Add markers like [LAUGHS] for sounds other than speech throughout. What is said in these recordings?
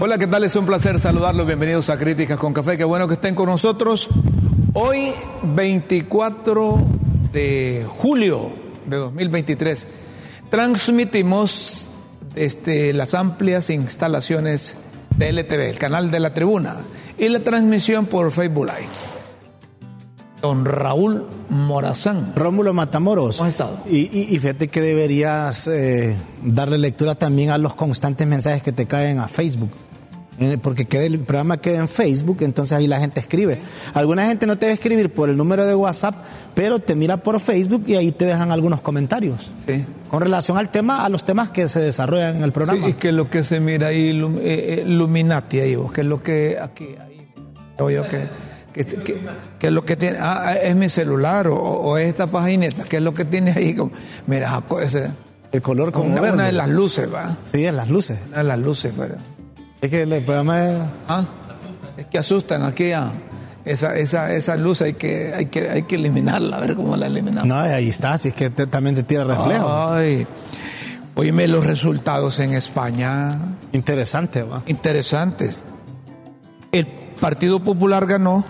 Hola, ¿qué tal? Es un placer saludarlos. Bienvenidos a Críticas con Café. Qué bueno que estén con nosotros. Hoy, 24 de julio de 2023, transmitimos desde las amplias instalaciones de LTV, el canal de la tribuna, y la transmisión por Facebook Live. Don Raúl Morazán. Rómulo Matamoros. ¿Cómo has estado? Y, y- y fíjate que deberías eh, darle lectura también a los constantes mensajes que te caen a Facebook. Porque queda- el programa queda en Facebook, entonces ahí la gente escribe. Alguna gente no te va a escribir por el número de WhatsApp, pero te mira por Facebook y ahí te dejan algunos comentarios. Sí. Con relación al tema, a los temas que se desarrollan en el programa. Sí, y que es lo que se mira ahí, eh, eh, Luminati ahí, vos, que es lo que aquí, ahí, yo que, que, que- que es lo que tiene, ah, es mi celular o, o es esta pagineta, que es lo que tiene ahí, como, mira, ese, el color como una, verde. una de las luces, va, Sí, en las luces. una de las luces, pero, Es que el programa es... ah, es que asustan aquí a esa, esa, esa luz hay que, hay que, hay que eliminarla, a ver cómo la eliminamos. No, ahí está, si es que te- también te tira reflejo. Ay, oíme los resultados en España, Interesante, va. interesantes. El Partido Popular ganó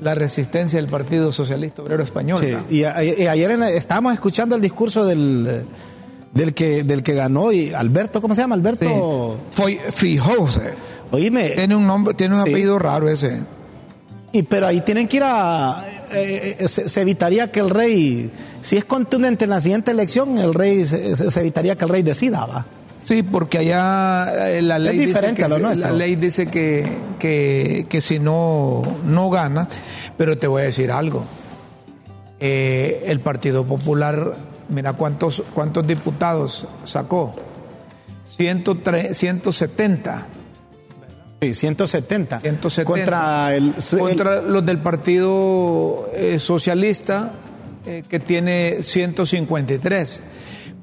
la resistencia del Partido Socialista Obrero Español. Sí, ¿no? y, a- y ayer en- estábamos escuchando el discurso del, del, que, del que ganó, y Alberto, ¿cómo se llama? Alberto. Sí. Fue Fijose. Oíme, Tiene un nombre, tiene un Sí. apellido raro ese. y, pero ahí tienen que ir a. eh, eh, se, se evitaría que el rey, si es contundente en la siguiente elección, el rey se, evitaría que el rey decida, va. Sí, porque allá eh, la ley diferente dice a lo nuestro. La ley dice que, que, que si no, no gana, pero te voy a decir algo. Eh, el Partido Popular, mira cuántos, cuántos diputados sacó. 103, 170 Sí, 170. 170. Contra el. contra los del Partido eh, Socialista, eh, que tiene 153.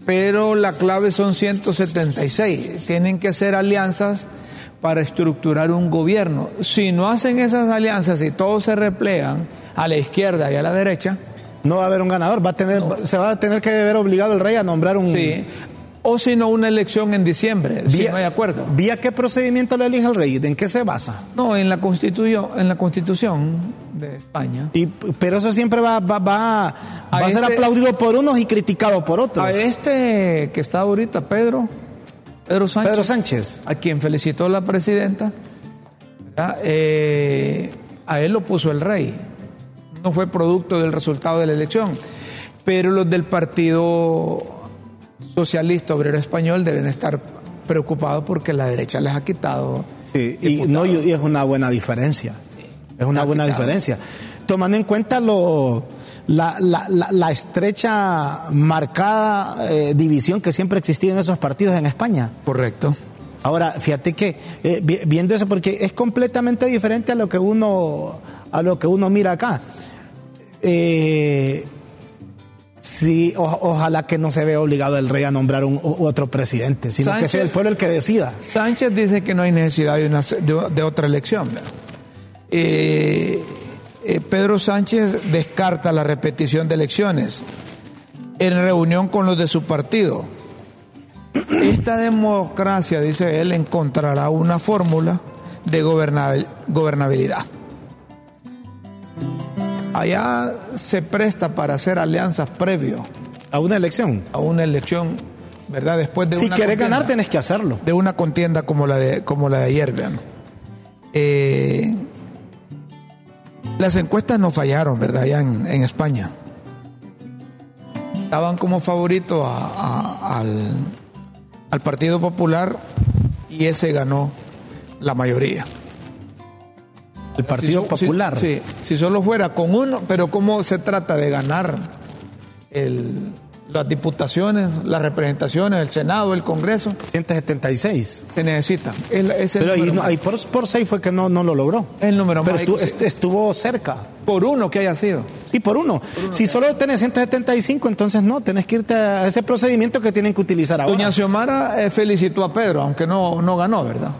Pero la clave son 176. Tienen que hacer alianzas para estructurar un gobierno. Si no hacen esas alianzas y todos se replegan a la izquierda y a la derecha, no va a haber un ganador, va a tener, se va a tener que ver obligado el rey a nombrar un. sí. O si no, una elección en diciembre, si Vía- no hay acuerdo. ¿Vía qué procedimiento lo elige el rey? ¿En qué se basa? No, en la constitución, en la constitución de España. Y, pero eso siempre va, va, va, va a, ser este- aplaudido por unos y criticado por otros. A este que está ahorita, Pedro, Pedro Sánchez, Pedro Sánchez. a quien felicitó la presidenta. Eh, a él lo puso el rey. No fue producto del resultado de la elección. Pero los del Partido Socialista Obrero Español deben estar preocupados porque la derecha les ha quitado. Sí, y, no, y es una buena diferencia. Es una Ha buena quitado. diferencia. Tomando en cuenta lo, la, la, la, la estrecha, marcada eh, división que siempre existía en esos partidos en España. Correcto. Ahora, fíjate que eh, vi- viendo eso, porque es completamente diferente a lo que uno, a lo que uno mira acá. Eh, sí, o- ojalá que no se vea obligado el rey a nombrar un, otro presidente, sino que sea el pueblo el que decida. Sánchez dice que no hay necesidad de, una, de, de otra elección. Eh, eh, Pedro Sánchez descarta la repetición de elecciones en reunión con los de su partido. Esta democracia, dice él, encontrará una fórmula de gobernabil- gobernabilidad. Allá se presta para hacer alianzas previo A una elección. a una elección, ¿verdad? Después de Si una querés contienda ganar, tenés que hacerlo. de una contienda como la de, como la de ayer, vean. Eh, las encuestas no fallaron, ¿verdad? Allá en, en España. Estaban como favorito a- a- al, al Partido Popular y ese ganó la mayoría. El Partido Si so- si- Popular. sí, si solo fuera con uno, pero ¿cómo se trata de ganar el- las diputaciones, las representaciones, el Senado, el Congreso? 176. Se necesita. Es, la- es el Pero ahí, no- por, por seis fue que no, no lo logró. el número Pero más. est- estuvo cerca. por uno que haya sido. Y por uno. si solo tenés 175, entonces no, tenés que irte a ese procedimiento que tienen que utilizar ahora. Doña Xiomara eh, felicitó a Pedro, aunque no, no ganó, ¿verdad?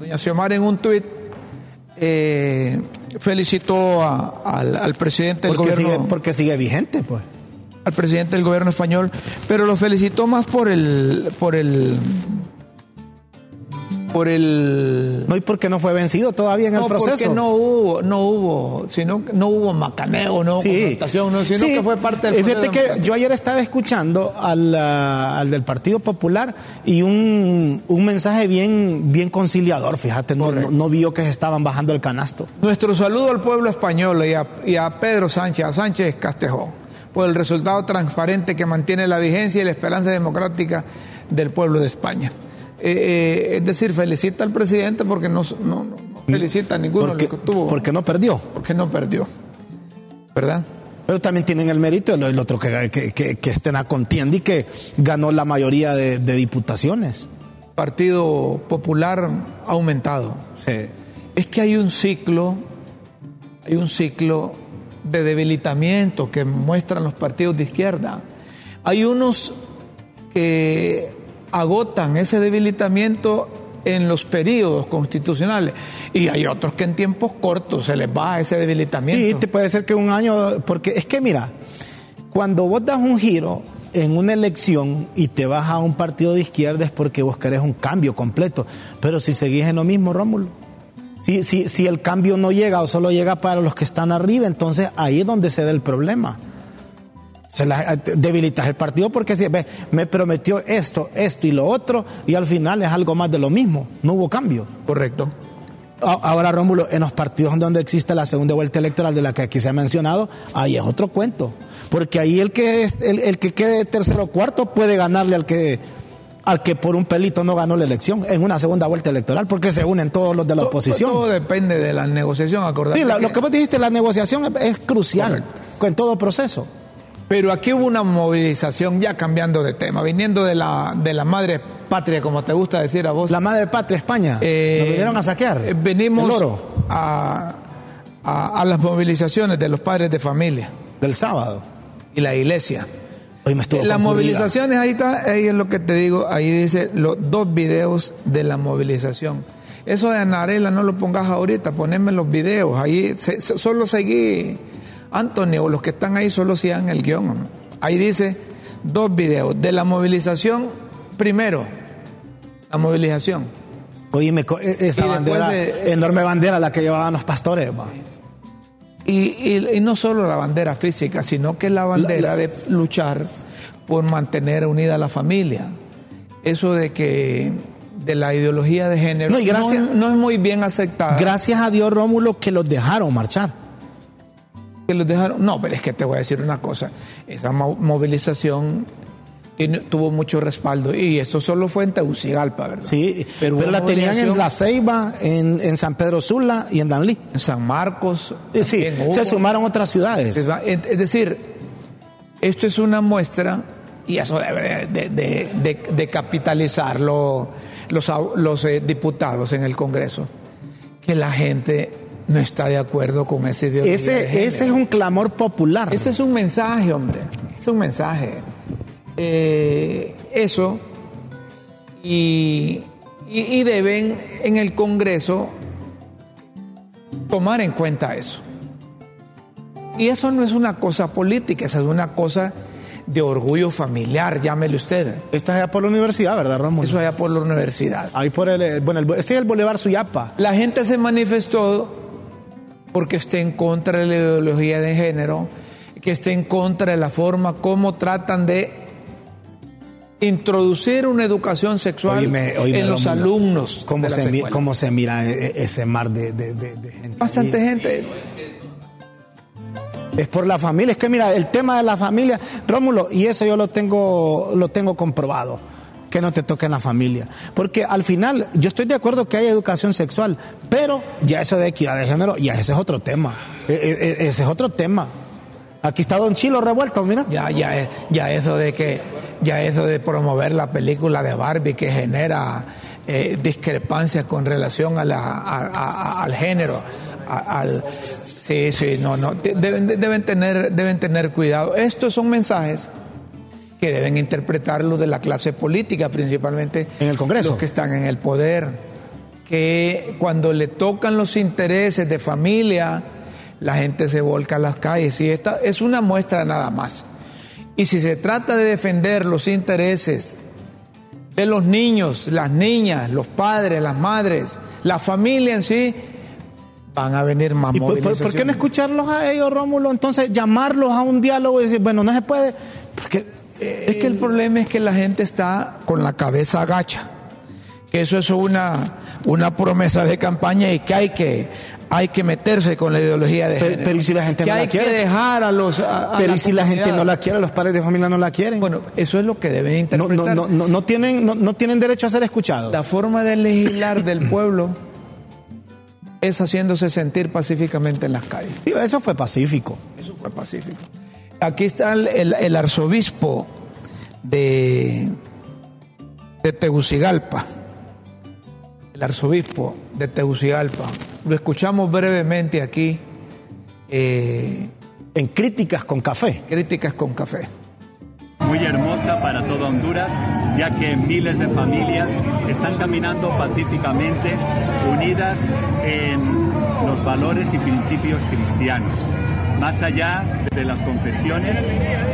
Doña Xiomara en un tuit eh, felicitó a- al, al presidente del porque, gobierno, sigue, porque sigue vigente, pues. al presidente del gobierno español, pero lo felicitó más por el por el por el no y porque no fue vencido todavía en el proceso porque no hubo no hubo sino no hubo macaneo no Sí. confrontación no sino Sí. que fue parte del Fíjate que yo ayer estaba escuchando al, ah, al del Partido Popular y un, un mensaje bien, bien conciliador, fíjate, no, no, no vio que se estaban bajando el canasto. Nuestro saludo al pueblo español y a, y a Pedro Sánchez, a Sánchez Castejón, por el resultado transparente que mantiene la vigencia y la esperanza democrática del pueblo de España. Eh, eh, es decir, felicita al presidente porque no, no- no felicita a ninguno Porque, los que tuvo, porque no perdió. porque no perdió. ¿Verdad? Pero también tienen el mérito el, el otro que, que, que, que esté en la contienda y que ganó la mayoría de, de diputaciones. Partido Popular ha aumentado. Sí. Es que hay un ciclo, hay un ciclo de debilitamiento que muestran los partidos de izquierda. Hay unos que agotan ese debilitamiento en los periodos constitucionales y hay otros que en tiempos cortos se les va ese Sí, debilitamiento. te puede ser que un año, porque es que mira, cuando vos das un giro en una elección y te vas a un partido de izquierda es porque vos querés un cambio completo, pero si seguís en lo mismo, Rómulo, si, si, si el cambio no llega o solo llega para los que están arriba, entonces ahí es donde se da el problema. Se la, debilitas el partido porque si ve, me prometió esto, esto y lo otro y al final es algo más de lo mismo, no hubo cambio. Correcto. Ahora, Rómulo, en los partidos donde existe la segunda vuelta electoral de la que aquí se ha mencionado, ahí es otro cuento. Porque ahí el que, es, el, el que quede tercero o cuarto puede ganarle al que, al que por un pelito no ganó la elección en una segunda vuelta electoral, porque se unen todos los de la Todo- oposición. Todo depende de la negociación, acordate. Sí, la- que- lo que vos dijiste, la negociación es, es crucial Correcto. en todo proceso. Pero aquí hubo una movilización, ya cambiando de tema, viniendo de la, de la madre patria, como te gusta decir a vos. La madre patria, España, Eh, nos vinieron a saquear. eh, venimos el oro a, a- a las movilizaciones de los padres de familia del sábado. y la iglesia. Hoy me estuvo Las concurrida. movilizaciones, ahí está, ahí es lo que te digo, ahí dice los dos videos de la movilización. Eso de Anarela no lo pongas ahorita, poneme los videos, ahí se- se- solo seguí, Anthony o los que están ahí solo sigan el guion. Ahí dice dos videos de la movilización, primero, la movilización. Oye, e- esa bandera, de- enorme bandera la que llevaban los pastores. Y, y- y no solo la bandera física, sino que la bandera La- la- de luchar por mantener unida a la familia. Eso de que de la ideología de género No, y gracias- no, es muy bien aceptada. Gracias a Dios, Rómulo, que los dejaron marchar. Que los dejaron. No, pero es que te voy a decir una cosa. Esa mo- movilización tuvo mucho respaldo y eso solo fue en Tegucigalpa, ¿verdad? Sí, pero, la tenían en La Ceiba, en, en San Pedro Sula y en Danlí. en San Marcos. Eh, Sí, se sumaron otras ciudades. Es decir, esto es una muestra y eso debe de, de- de- de capitalizarlo los, los eh, diputados en el Congreso, que la gente no está de acuerdo con ese ideología de Ese, ese es un clamor popular. Ese es un mensaje, hombre. Es un mensaje. Eh, eso. Y, y, y deben en el Congreso tomar en cuenta eso. Y eso no es una cosa política, eso es una cosa de orgullo familiar, llámele usted. Esta es allá por la universidad, ¿verdad, Rómulo? Eso allá por la universidad. Ahí por el, eh, bueno, el- ese es el Boulevard Suyapa. La gente se manifestó porque está en contra de la ideología de género, que está en contra de la forma como tratan de introducir una educación sexual Oíme, oíme, en los Rómulo, alumnos. ¿Cómo, se, mi- secuela. cómo se mira e- e- ese mar de, de- de- de gente? Bastante ahí? gente. Es por la familia. Es que mira, el tema de la familia, Rómulo, y eso yo lo tengo, lo tengo comprobado, que no te toque en la familia. Porque al final, yo estoy de acuerdo que hay educación sexual, pero ya eso de equidad de género, ya ese es otro tema. E- e- e- ese es otro tema. Aquí está Don Chilo revuelto, mira. Ya, ya, es- ya eso de que, ya eso de promover la película de Barbie que genera eh, discrepancias con relación a la, al género, sí, sí, no, no, de- deben, deben tener, deben tener cuidado. Estos son mensajes que deben interpretar los de la clase política, principalmente En el Congreso. los que están en el poder, que cuando le tocan los intereses de familia, la gente se volca a las calles. Y esta es una muestra nada más. Y si se trata de defender los intereses de los niños, las niñas, los padres, las madres, la familia en sí, van a venir más ¿Y por, por- por qué no escucharlos a ellos, Rómulo? Entonces, llamarlos a un diálogo y decir, bueno, no se puede. Porque Es que el problema es que la gente está con la cabeza agacha. Que eso es una, una promesa de campaña y que hay que, hay que meterse con la ideología de Pero- género. pero ¿y si la gente que no la hay quiere? que dejar a los. a- a Pero la ¿y si la gente no la quiere, los padres de familia no la quieren? Bueno, eso es lo que deben interpretar. no, no, no, no tienen, no, no tienen derecho a ser escuchados. La forma de legislar del [CLEARS THROAT] pueblo es haciéndose sentir pacíficamente en las calles. Sí, Eso fue pacífico. Eso fue pacífico. Aquí está el, el- el arzobispo de, de Tegucigalpa. El arzobispo de Tegucigalpa. Lo escuchamos brevemente aquí. eh, En críticas con café. críticas con café. muy hermosa para toda Honduras, ya que miles de familias están caminando pacíficamente, unidas en los valores y principios cristianos. Más allá de las confesiones,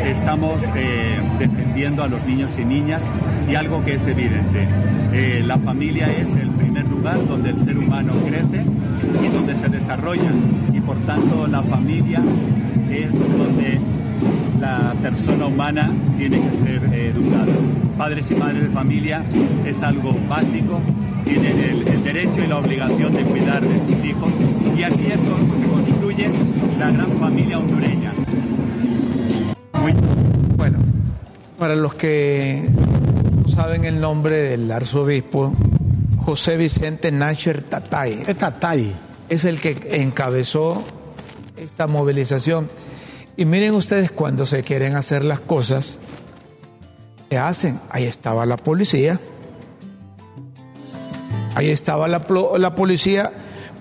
estamos eh, defendiendo a los niños y niñas y algo que es evidente, eh, la familia es el primer lugar donde el ser humano crece y donde se desarrolla y por tanto la familia es donde la persona humana tiene que ser eh, educada. Padres y madres de familia es algo básico, tienen el, el derecho y la obligación de cuidar de sus hijos y así es como se construye la gran familia hondureña. Muy Bueno, para los que no saben el nombre del arzobispo, José Vicente Nasher Tatay. Esta talla. es el que encabezó esta movilización. Y miren ustedes, cuando se quieren hacer las cosas, se hacen. Ahí estaba la policía. Ahí estaba la, la policía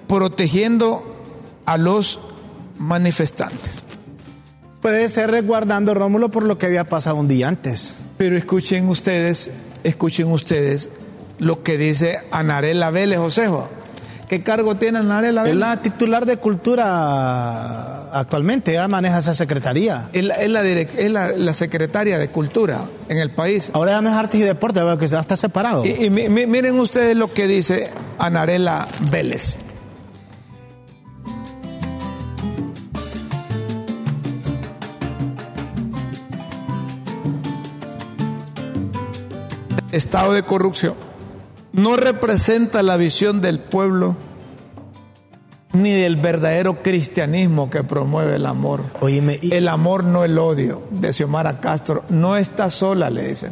protegiendo a los manifestantes. Puede ser resguardando Rómulo por lo que había pasado un día antes. Pero escuchen ustedes, escuchen ustedes lo que dice Anarela Vélez Josejo. ¿Qué cargo tiene Anarela Es Vélez? la titular de cultura actualmente, ella maneja esa secretaría. Es la, es la direc- es la- la secretaria de Cultura en el país. Ahora ya no es artes y deporte, veo que ya está separado. Y, y mi- mi- miren ustedes lo que dice Anarela Vélez. Estado de corrupción no representa la visión del pueblo ni del verdadero cristianismo que promueve el amor. Óyeme, y- El amor, no el odio, de Xiomara Castro. No está sola, le dicen.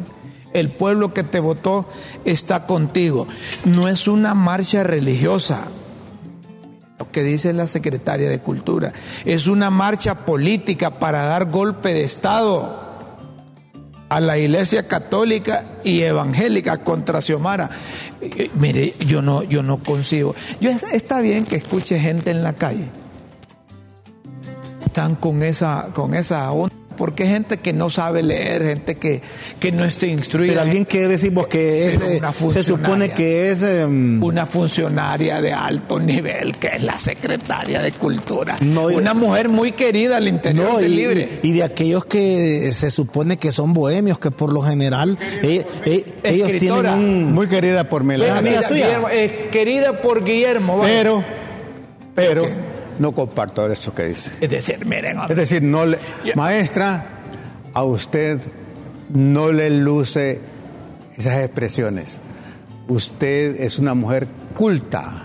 El pueblo que te votó está contigo. No es una marcha religiosa, lo que dice la secretaria de Cultura. Es una marcha política para dar golpe de Estado a la Iglesia Católica y Evangélica contra Xiomara. Eh, eh, Mire, yo no, yo no concibo. Yo, es- está bien que escuche gente en la calle. Están con esa, con esa onda. Porque hay gente que no sabe leer, gente que, que no está instruida. pero alguien que decimos que es, se supone funcionaria. que es... em, una funcionaria de alto nivel que es la secretaria de Cultura. No, una mujer muy querida al interior No, del y, Libre. y de aquellos que se supone que son bohemios, que por lo general eh, eh, ellos tienen un... Muy querida por Melania. amiga Querida, suya. Guillermo, eh, querida por Guillermo. Pero, pero. No comparto eso que dice. Es decir, miren, Es decir, no le, maestra, a usted no le luce esas expresiones. Usted es una mujer culta.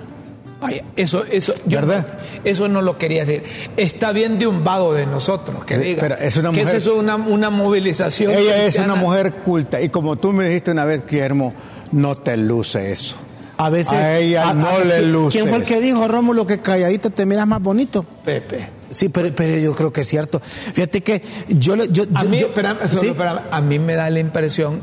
vaya, eso, eso, ¿Verdad? eso no lo quería decir. Está bien de un vago de nosotros que Eh, diga pero es una que mujer- eso es una, una movilización. Ella es una mujer culta. Y como tú me dijiste una vez, Guillermo, no te luce eso. A veces... A ella no le ¿quién- luce ¿Quién fue el que dijo, Rómulo, que calladito te miras más bonito? Pepe. Sí, pero, pero yo creo que es cierto. Fíjate que yo... le- yo, A yo- mí, yo- espérame, ¿sí? solo espérame, a mí me da la impresión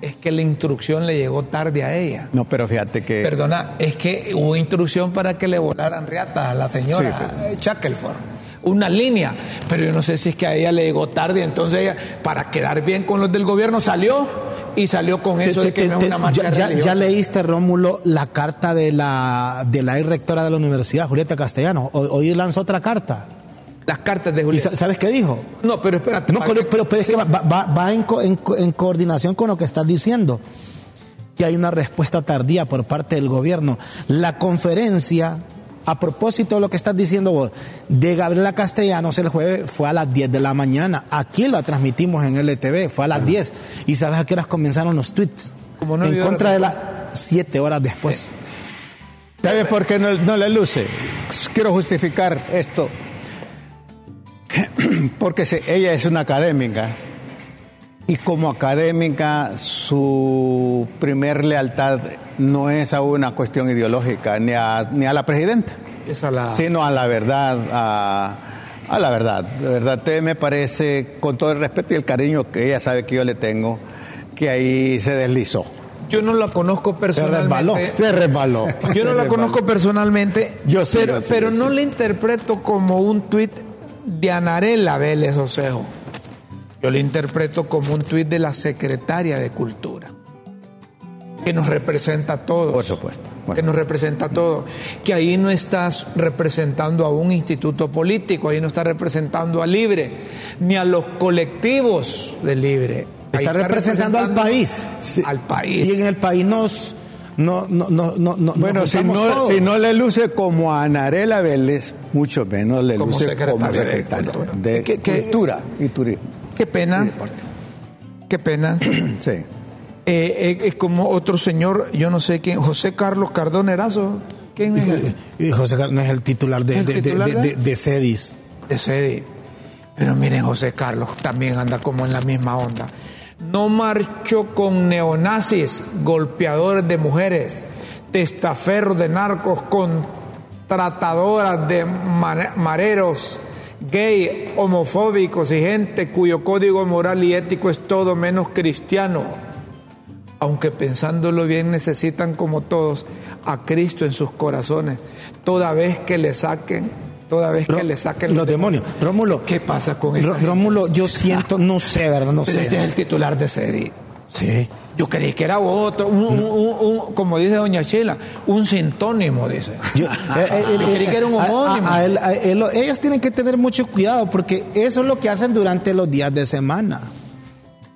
es que la instrucción le llegó tarde a ella. No, pero fíjate que... Perdona, es que hubo instrucción para que le volaran riatas a la señora Sí, Shackelford. Una línea, pero yo no sé si es que a ella le llegó tarde, entonces ella, para quedar bien con los del gobierno, salió y salió con eso de que te- no es una marcha ya, leíste, Rómulo, la carta de la, de la ex rectora de la universidad, Julieta Castellano. Hoy, lanzó otra carta. Las cartas de ¿Y Julián. sa- sabes qué dijo? No, pero espérate. No, pero, pero, pero es que va, va- va en, co- en co- en coordinación con lo que estás diciendo. que hay una respuesta tardía por parte del gobierno. La conferencia, a propósito de lo que estás diciendo vos, de Gabriela Castellanos el jueves fue a las 10 de la mañana. Aquí la transmitimos en LTV, fue a las 10. ¿Y sabes a qué horas comenzaron los tweets? Como no en contra de las 7 horas después. ¿Sabe por qué no, no le luce? Quiero justificar esto. [CLEARS THROAT] Porque se- ella es una académica y como académica su primer lealtad no es a una cuestión ideológica ni a, ni a la presidenta, la... sino a la verdad, a, a la verdad. De verdad, te me parece, con todo el respeto y el cariño que ella sabe que yo le tengo, que ahí se deslizó. Yo no la conozco resbaló. personalmente. Se resbaló. Yo no Se la resbaló. conozco personalmente, Yo sí, pero, sí, pero no sí. le interpreto como un tuit de Anarela Vélez Osejo. Yo le interpreto como un tuit de la secretaria de Cultura, que nos representa a todos. Por supuesto. Bueno. Que nos representa a todos. Que ahí no estás representando a un instituto político, ahí no estás representando a Libre, ni a los colectivos de Libre. Ahí Está representando al país. Al país. Y en el país nos. No, no, no, no, no- Bueno, si no, todos. si no le luce como a Anarela Vélez, mucho menos le Como luce secretaria como secretaria de ¿Qué- qué- Cultura y Turismo. Qué pena. Qué pena. [CLEARS THROAT] Sí. Eh, eh, es como otro señor, yo no sé quién, José Carlos Cardón Erazo. ¿Quién es? Y José Carlos no es el titular de, ¿Es de, titular de- de- de- de CEDIS. De sede. Pero miren, José Carlos también anda como en la misma onda. No marchó con neonazis, golpeadores de mujeres, testaferros de narcos, contratadoras de mareros, gay, homofóbicos y gente cuyo código moral y ético es todo menos cristiano. Aunque pensándolo bien necesitan como todos a Cristo en sus corazones, toda vez que le saquen, toda vez que le saquen los demonios. Rómulo. ¿Qué pasa con gente? Rómulo, yo siento, no sé, ¿verdad? No Pero sé. este es el titular de SEDI. Sí. Yo creí que era otro, un, un- un- un- como dice doña Chela, un sintónimo, dice. Yo, [LAUGHS] eh, eh, Yo creí que era un a- a- homónimo. a él- él- ellos tienen que tener mucho cuidado porque eso es lo que hacen durante los días de semana.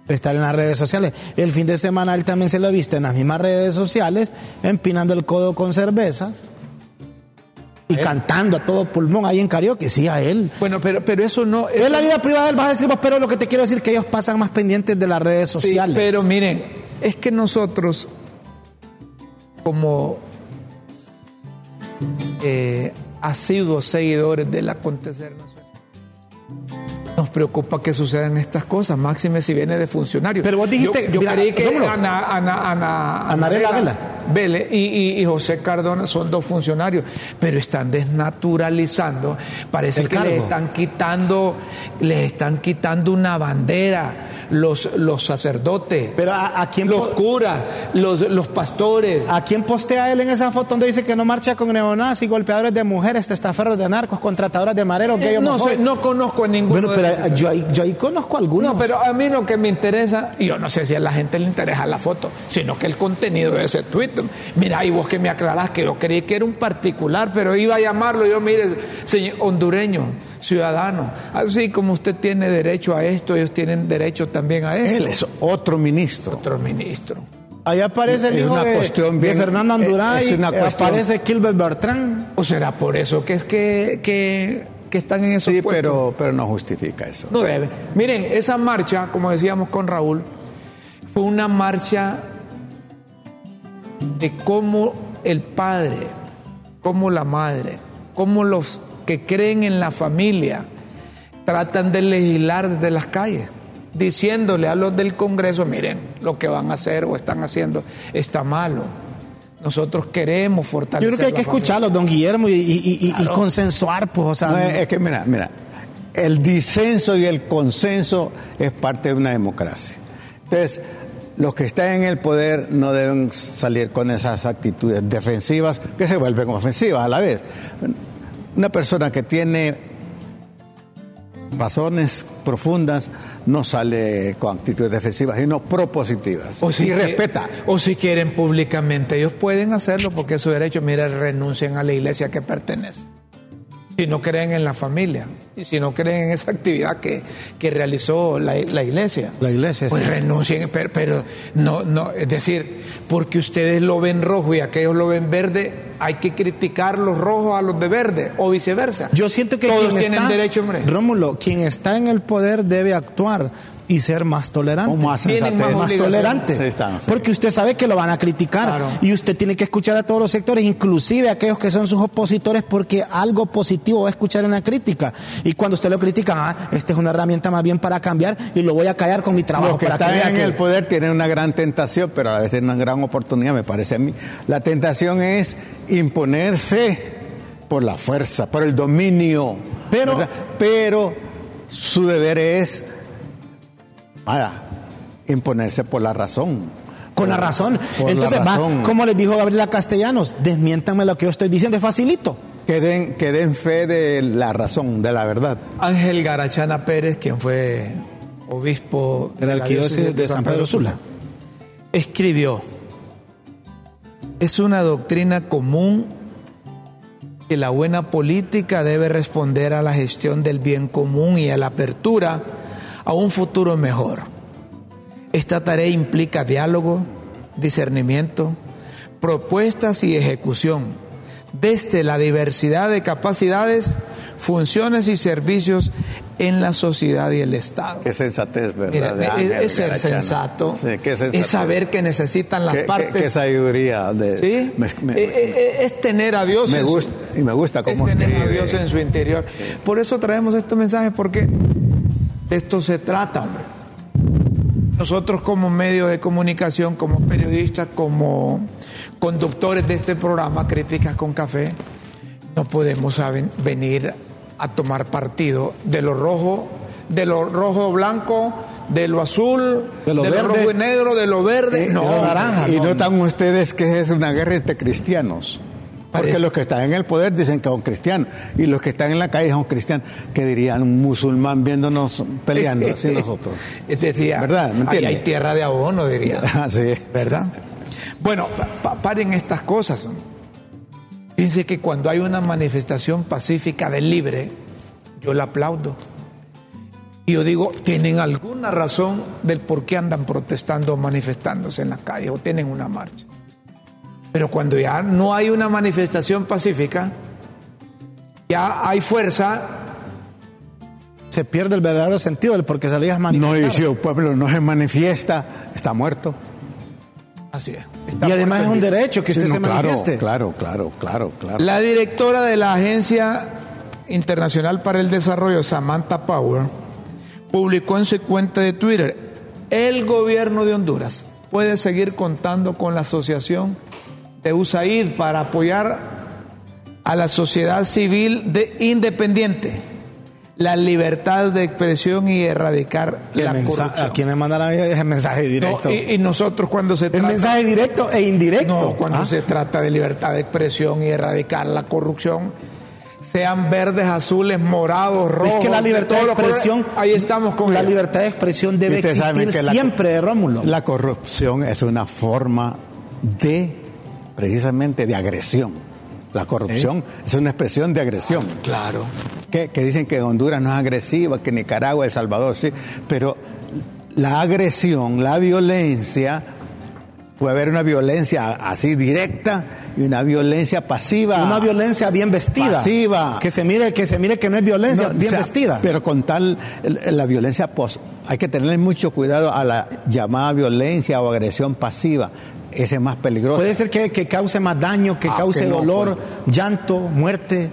Estar en las redes sociales. El fin de semana él también se lo ha visto en las mismas redes sociales, empinando el codo con cervezas y cantando a todo pulmón ahí en karaoke. Sí, a él. Bueno, pero, pero eso no... Es la vida privada del vas a decir, pero lo que te quiero decir es que ellos pasan más pendientes de las redes Sí, sociales. pero miren, es que nosotros, como eh, asiduos seguidores del acontecer nacional, nos preocupa que sucedan estas cosas, máxime si viene de funcionarios. Pero vos dijiste- yo, yo mira, creí que. Ana, Ana, Ana- Anarela Anarela Vélez y, y- y José Cardona son dos funcionarios, pero están desnaturalizando. Parece El que les cargo. están quitando, les están quitando una bandera los, los sacerdotes, Pero a, a quién los curas, los, los pastores. ¿A quién postea él en esa foto donde dice que no marcha con neonazis, golpeadores de mujeres, testaferros de narcos, contratadoras de mareros, Eh, no, sé, no conozco a ninguno Bueno, pero yo ahí, yo ahí conozco algunos. No, pero a mí lo que me interesa, y yo no sé si a la gente le interesa la foto, sino que el contenido de ese tweet. Mira, y vos que me aclarás que yo creí que era un particular, pero iba a llamarlo yo, mire, señor hondureño, ciudadano, así como usted tiene derecho a esto, ellos tienen derecho también a esto. Él es otro ministro. otro ministro. Ahí aparece el Es hijo una de, cuestión de bien- Fernando Anduray, es una eh, cuestión- aparece Gilbert Bertrán. ¿O será por eso que es que, que, que están en esos Sí, puestos? pero, pero no justifica eso. No debe. Miren, esa marcha, como decíamos con Raúl, fue una marcha de cómo el padre, cómo la madre, cómo los que creen en la familia tratan de legislar desde las calles, diciéndole a los del Congreso, miren, lo que van a hacer o están haciendo está malo. Nosotros queremos Yo fortalecer creo que hay que familia". escucharlo, don Guillermo, y, y- y- y Claro. consensuar, pues, o sea. No, es es que mira, mira, el disenso y el consenso es parte de una democracia. Entonces, los que están en el poder no deben salir con esas actitudes defensivas que se vuelven ofensivas a la vez. Una persona que tiene razones profundas no sale con actitudes defensivas, sino propositivas. O si y respeta. O si quieren públicamente, ellos pueden hacerlo porque es su derecho. Mira, renuncien a la iglesia que pertenece. Si no creen en la familia y si no creen en esa actividad que, que realizó la, la iglesia. La iglesia, Pues sí. renuncien, pero, pero no, no, es decir, porque ustedes lo ven rojo y aquellos lo ven verde, hay que criticar los rojos a los de verde o viceversa. Yo siento que todos tienen está, derecho, hombre. Rómulo, quien está en el poder debe actuar y ser más tolerante. O más Tienen más tolerante. Sí, está, sí. Porque usted sabe que lo van a criticar Claro. y usted tiene que escuchar a todos los sectores, inclusive a aquellos que son sus opositores, porque algo positivo va a escuchar una crítica. Y cuando usted lo critica, ah, esta es una herramienta más bien para cambiar y lo voy a callar con mi trabajo. Los que para están vea en que- el poder tienen una gran tentación, pero a la vez tienen una gran oportunidad, me parece a mí. La tentación es imponerse por la fuerza, por el dominio. Pero- ¿verdad? pero su deber es vaya, imponerse por la razón. Con la razón. Por la Entonces, va, razón. como les dijo Gabriela Castellanos, desmiéntame lo que yo estoy diciendo, es facilito. Que den, que den fe de la razón, de la verdad. Ángel Garachana Pérez, quien fue obispo De la arquidiócesis de San Pedro Sula. escribió, es una doctrina común que la buena política debe responder a la gestión del bien común y a la apertura a un futuro mejor. Esta tarea implica diálogo, discernimiento, propuestas y ejecución, desde la diversidad de capacidades, funciones y servicios en la sociedad y el Estado. Qué sensatez, ¿verdad? Mira, es, Ángel es ser sensato, Sí, qué sensatez. es saber que necesitan las Qué- partes. qué sabiduría. De, ¿sí? me- me- Eh, eh, es tener a Dios me en su- gusta, y me gusta es cómo tener a. Dios en su interior. Por eso traemos estos mensajes, porque de esto se trata, hombre. Nosotros como medios de comunicación, como periodistas, como conductores de este programa, Críticas con Café, no podemos saben- venir a tomar partido de lo rojo, de lo rojo blanco, de lo azul, De lo verde. rojo y negro, de lo verde. Eh, no, de lo naranja, y no. notan ustedes que es una guerra entre cristianos. Porque Parece. los que están en el poder dicen que son cristianos y los que están en la calle son cristianos. que dirían un musulmán viéndonos peleando así [LAUGHS] nosotros? Es decir, ¿Verdad? ¿Me ahí hay tierra de abono, diría. [LAUGHS] Ah, sí. ¿Verdad? Bueno, pa- pa- paren estas cosas. Fíjense que cuando hay una manifestación pacífica del libre, yo la aplaudo. Y yo digo, tienen alguna razón del por qué andan protestando o manifestándose en la calle o tienen una marcha. Pero cuando ya no hay una manifestación pacífica, ya hay fuerza, Se pierde el verdadero sentido del por qué salías a No, y si el pueblo no se manifiesta, está muerto. así es. y además es un derecho que usted Sí, se no, manifieste. Claro, claro, claro, claro. La directora de la Agencia Internacional para el Desarrollo, Samantha Power, publicó en su cuenta de Twitter, el gobierno de Honduras puede seguir contando con la asociación de USAID para apoyar a la sociedad civil de independiente, la libertad de expresión y erradicar El la corrupción. ¿A quién le mandará ese mensaje No, directo? y, y nosotros cuando se el trata... mensaje directo e indirecto. No, cuando Ah. se trata de libertad de expresión y erradicar la corrupción, sean verdes, azules, morados, rojos. es que la libertad de colores, expresión, ahí estamos con la ella. libertad de expresión debe existir que la- siempre, Rómulo. La corrupción es una forma de, precisamente, de agresión. La corrupción es una expresión de agresión. Claro. Que, que dicen que Honduras no es agresiva, que Nicaragua, El Salvador sí, pero la agresión, la violencia, puede haber una violencia así directa y una violencia pasiva. Una violencia bien vestida. Pasiva. Que se mire que se mire que no es violencia, No, bien o sea, vestida. Pero con tal, la violencia pos, hay que tener mucho cuidado a la llamada violencia o agresión pasiva. Ese es más peligroso. Puede ser que, que cause más daño, que Ah, cause que no, dolor, llanto, muerte.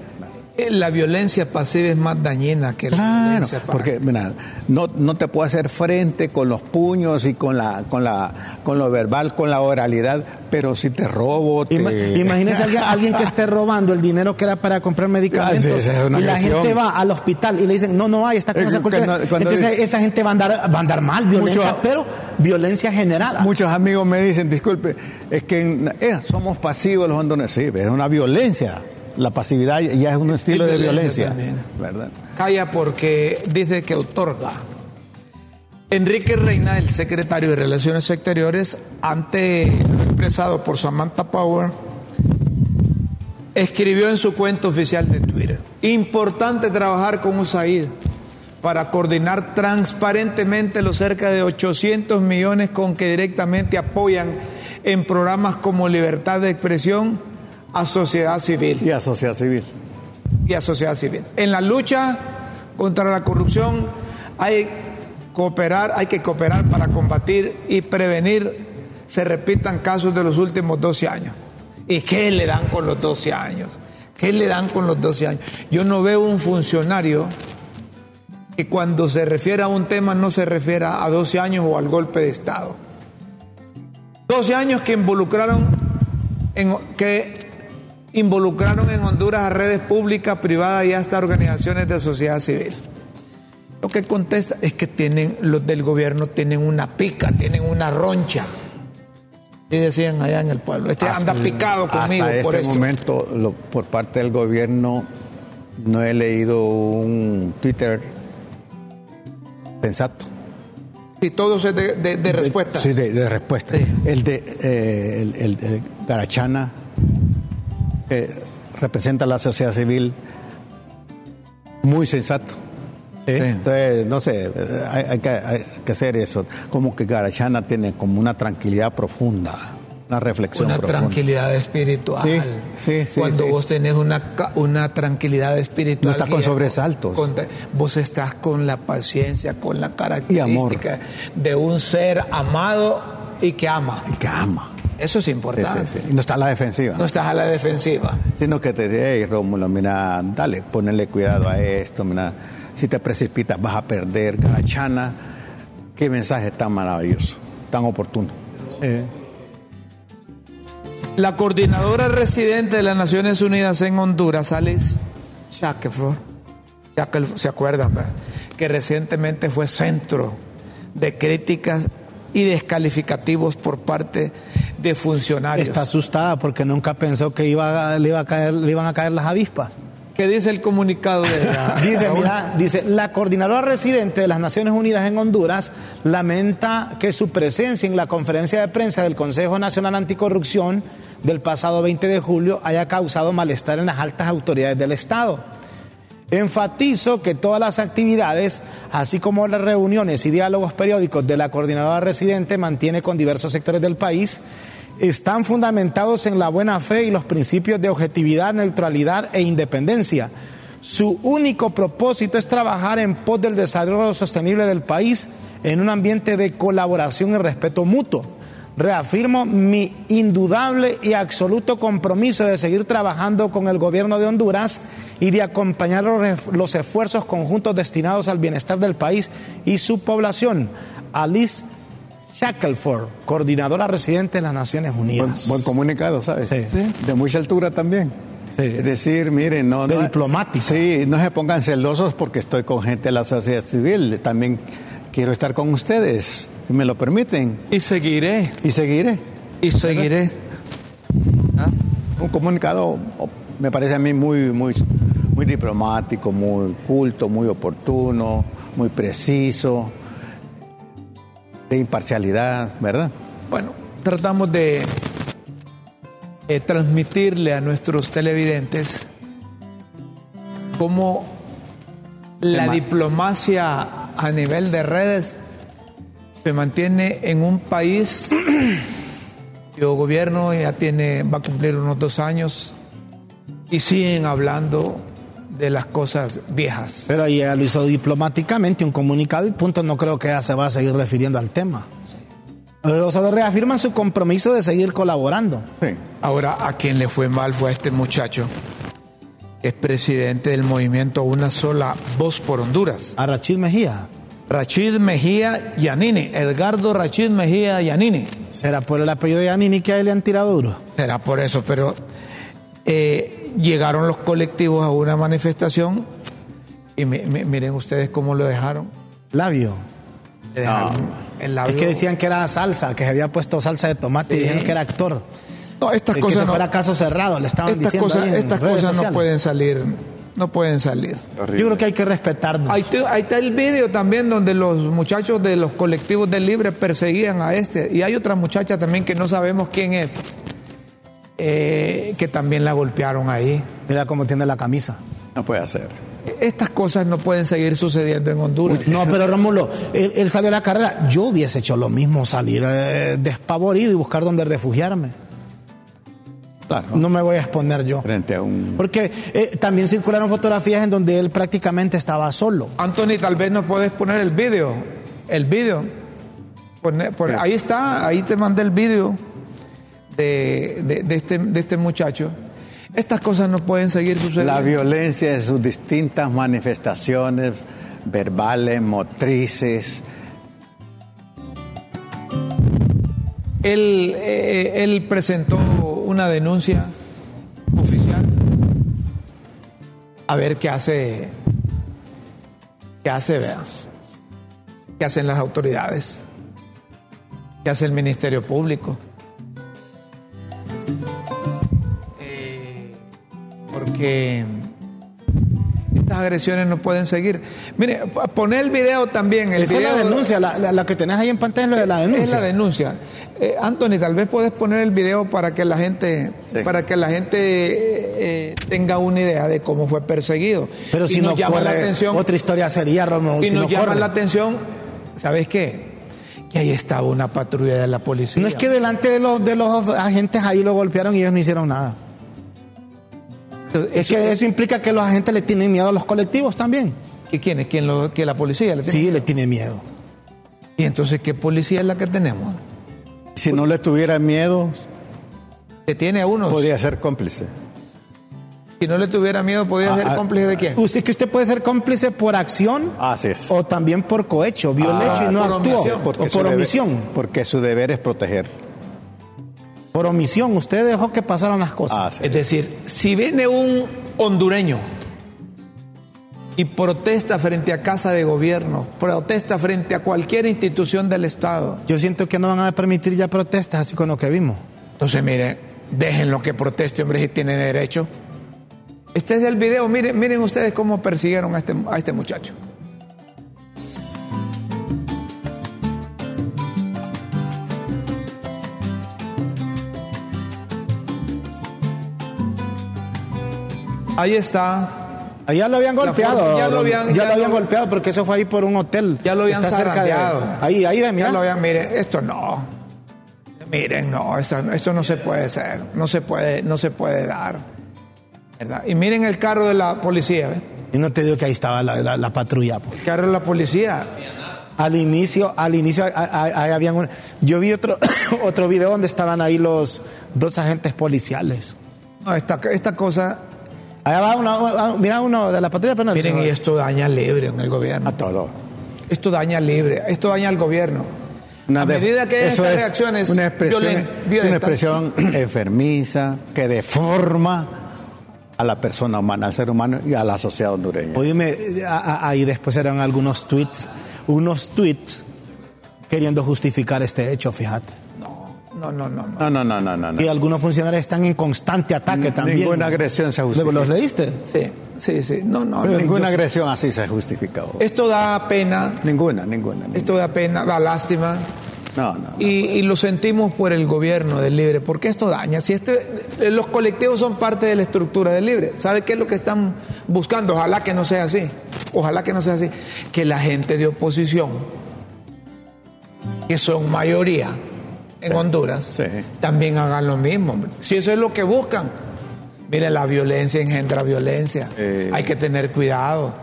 La violencia pasiva es más dañina que la Claro, violencia para- porque mira, no, no te puedo hacer frente con los puños y con la, con la, con lo verbal, con la oralidad, pero si te robo, te... Ima- Imagínese alguien, alguien que esté robando el dinero que era para comprar medicamentos Ah, [LAUGHS] sí, y la gente va al hospital y le dicen, no, no hay, está con Es esa cuando- cuando Entonces dice- esa gente va a andar, va a andar mal, violenta, Mucho- pero violencia generada. Muchos amigos me dicen, disculpe, es que en- eh, somos pasivos los hondureños. Sí, pero es una violencia. La pasividad ya es un estilo de violencia violencia. también. ¿Verdad? Calla porque dice que otorga. Enrique Reina, el secretario de Relaciones Exteriores, ante por Samantha Power, escribió en su cuenta oficial de Twitter. Importante trabajar con USAID para coordinar transparentemente los cerca de 800 millones con que directamente apoyan en programas como libertad de expresión a sociedad civil. Y a sociedad civil. Y a sociedad civil. En la lucha contra la corrupción hay cooperar, hay que cooperar para combatir y prevenir se repitan casos de los últimos 12 años. ¿Y qué le dan con los 12 años? ¿Qué le dan con los 12 años? Yo no veo un funcionario que cuando se refiere a un tema no se refiera a 12 años o al golpe de Estado. 12 años que involucraron en, que involucraron en Honduras a redes públicas, privadas y hasta organizaciones de sociedad civil. Lo que contesta es que tienen, los del gobierno tienen una pica, tienen una roncha. Y decían allá en el pueblo, este anda picado conmigo hasta por este esto. momento, lo- por parte del gobierno, no he leído un Twitter sensato. Y todo es de, de- de respuesta. Sí, de, de respuesta. Sí. El de eh, el, el- el Garachana, que representa a la sociedad civil, muy sensato. Sí. Entonces, no sé, hay, hay que, hay que hacer eso. Como que Garachana tiene como una tranquilidad profunda, una reflexión Una profunda. tranquilidad espiritual. Sí, sí, sí, Cuando sí. vos tenés una, ca- una tranquilidad espiritual. No estás con sobresaltos. con- vos estás con la paciencia, con la característica de un ser amado y que ama. Y que ama. Eso es importante. sí, sí. Y no está a la defensiva. No estás a la defensiva. Sino que te dice, hey, Rómulo, mira, dale, ponele cuidado a esto, mira, si te precipitas vas a perder, Garachana. Qué mensaje tan maravilloso, tan oportuno. La coordinadora residente de las Naciones Unidas en Honduras, Alice Shackelford, Shackelford, ¿se acuerdan? verdad? Que recientemente fue centro de críticas y descalificativos por parte de funcionarios. Está asustada porque nunca pensó que iba, a- le, iba a caer, le iban a caer las avispas. ¿Qué dice el comunicado de la... [LAUGHS] Dice, mira, dice, la coordinadora residente de las Naciones Unidas en Honduras lamenta que su presencia en la conferencia de prensa del Consejo Nacional Anticorrupción del pasado 20 de julio haya causado malestar en las altas autoridades del Estado. Enfatizo que todas las actividades, así como las reuniones y diálogos periódicos de la coordinadora residente mantiene con diversos sectores del país, están fundamentados en la buena fe y los principios de objetividad, neutralidad e independencia. Su único propósito es trabajar en pos del desarrollo sostenible del país en un ambiente de colaboración y respeto mutuo. Reafirmo mi indudable y absoluto compromiso de seguir trabajando con el gobierno de Honduras y de acompañar los, los esfuerzos conjuntos destinados al bienestar del país y su población. Alice Shackelford, coordinadora residente de las Naciones Unidas. buen comunicado, ¿sabes? Sí. De mucha altura también. Sí. Es decir, miren, no. De no- diplomática. Sí, no se pongan celosos porque estoy con gente de la sociedad civil. También quiero estar con ustedes, si me lo permiten. Y seguiré, Y seguiré. y seguiré. ¿Ah? Un comunicado, oh, me parece a mí muy, muy, muy diplomático, muy culto, muy oportuno, muy preciso, de imparcialidad, ¿verdad? Bueno, tratamos de eh, transmitirle a nuestros televidentes cómo la diplomacia a nivel de redes se mantiene en un país [CLEARS THROAT] cuyo gobierno ya tiene, va a cumplir unos dos años y siguen hablando de las cosas viejas. Pero ella lo hizo diplomáticamente, un comunicado y punto. No creo que ella se va a seguir refiriendo al tema. Pero solo reafirman su compromiso de seguir colaborando. Sí. Ahora, a quien le fue mal fue a este muchacho, que es presidente del movimiento Una Sola Voz por Honduras. A Rachid Mejía. Rachid Mejía Yanini, Edgardo Rachid Mejía Yanini. Será por el apellido de Yanini que a él le han tirado duro. Será por eso, pero eh, llegaron los colectivos a una manifestación y mi- mi- miren ustedes cómo lo dejaron. Labio. Le dejaron el labio- Es que decían que era salsa, que se había puesto salsa de tomate y dijeron que era actor. No, estas que cosas eso no, fuera caso cerrado, le estaban estas diciendo cosas, estas cosas no pueden salir, no pueden salir. Yo creo que hay que respetarnos. Ahí, te- ahí está el video también donde los muchachos de los colectivos del Libre perseguían a este. Y hay otra muchacha también que no sabemos quién es, eh, que también la golpearon ahí. Mira cómo tiene la camisa. No puede hacer. Estas cosas no pueden seguir sucediendo en Honduras. No, pero Rómulo, él, él salió a la carrera. Yo hubiese hecho lo mismo, salir eh, despavorido y buscar dónde refugiarme. Claro. No me voy a exponer yo. Frente a un. Porque eh, también circularon fotografías en donde él prácticamente estaba solo. Anthony, tal vez nos puedes poner el vídeo. El vídeo. Ahí está, ahí te mandé el vídeo de, de- de este, de este muchacho. Estas cosas no pueden seguir sucediendo. La violencia de sus distintas manifestaciones verbales, motrices. Él, eh, él presentó una denuncia oficial. A ver qué hace. ¿Qué hace, vea? ¿Qué hacen las autoridades? ¿Qué hace el Ministerio Público? Eh, porque estas agresiones no pueden seguir. Mire, poné el video también. El Esa es la video- denuncia, la, la- la que tenés ahí en pantalla es lo de la denuncia. es la denuncia. Eh, Anthony, tal vez puedes poner el video para que la gente, Sí. para que la gente eh, eh, tenga una idea de cómo fue perseguido. Pero Y si nos no llama la atención, otra historia sería, y si nos no llama corre. la atención, ¿sabes qué? Que ahí estaba una patrulla de la policía. No es que delante de los, de los agentes ahí lo golpearon y ellos no hicieron nada. Es Eso- que eso implica que los agentes le tienen miedo a los colectivos también. ¿Y quién es? ¿Quién lo, que la policía le tiene? Sí, le tiene miedo. Y entonces, ¿qué policía es la que tenemos? Si no le tuviera miedo, Que tiene a unos. podría ser cómplice. Si no le tuviera miedo, podría Ah, ser ah, cómplice de quién? Usted que usted puede ser cómplice por acción Así es. o también por cohecho, vio el Ah, hecho y no por actuó. omisión, o por deber- omisión. porque su deber es proteger. Por omisión, usted dejó que pasaran las cosas. Ah, sí. Es decir, si viene un hondureño y protesta frente a casa de gobierno, protesta frente a cualquier institución del Estado, Yo siento que no van a permitir ya protestas así con lo que vimlo entonces miren, déjenlo que proteste, hombre, si tiene derecho. Este es el video, miren, miren ustedes cómo persiguieron a este, a este muchacho. Ahí está, Allá lo habían golpeado. ya lo habían- ya ya lo habían lo- golpeado porque eso fue ahí por un hotel. Ya lo habían Está cerca de- zarandeado. Ahí, ahí, ve, Ya lo vean, miren, esto no. Miren, no, esto, esto no se puede ser, no se puede, no se puede dar. ¿Verdad? Y miren el carro de la policía, ¿ves? Y no te digo que ahí estaba la, la- la patrulla. pues. El carro de la policía. Al inicio, al inicio, ahí- habían un- yo vi otro, [COUGHS] otro video donde estaban ahí los dos agentes policiales. No, esta, esta cosa, Allá va uno, mira uno de la patrulla penal. miren, y esto daña libre en el gobierno. A todo. Esto daña libre, esto daña al gobierno. Una a de- medida que eso estas es reacciones una expresión, violen- es una expresión [COUGHS] enfermiza que deforma a la persona humana, al ser humano y a la sociedad hondureña. Oíme, ahí después eran algunos tweets, unos tweets queriendo justificar este hecho, fíjate. no, no, no, no. No, no, no, no, no. no. Y algunos funcionarios están en constante ataque N- también. ninguna agresión se ¿Luego justifica. los leíste? Sí, sí, sí. No, no. Ninguna Yo- agresión así se ha justificado. Esto da pena, Ninguna, ninguna. ninguna. esto da pena, da lástima. No, no. no. Y, y lo sentimos por el gobierno del Libre, porque esto daña. Si este, los colectivos son parte de la estructura del Libre, ¿sabe qué es lo que están buscando? Ojalá que no sea así. Ojalá que no sea así. Que la gente de oposición, que son mayoría en Honduras, sí. también hagan lo mismo. hombre. Si eso es lo que buscan. Mire, la violencia engendra violencia. Eh. Hay que tener cuidado.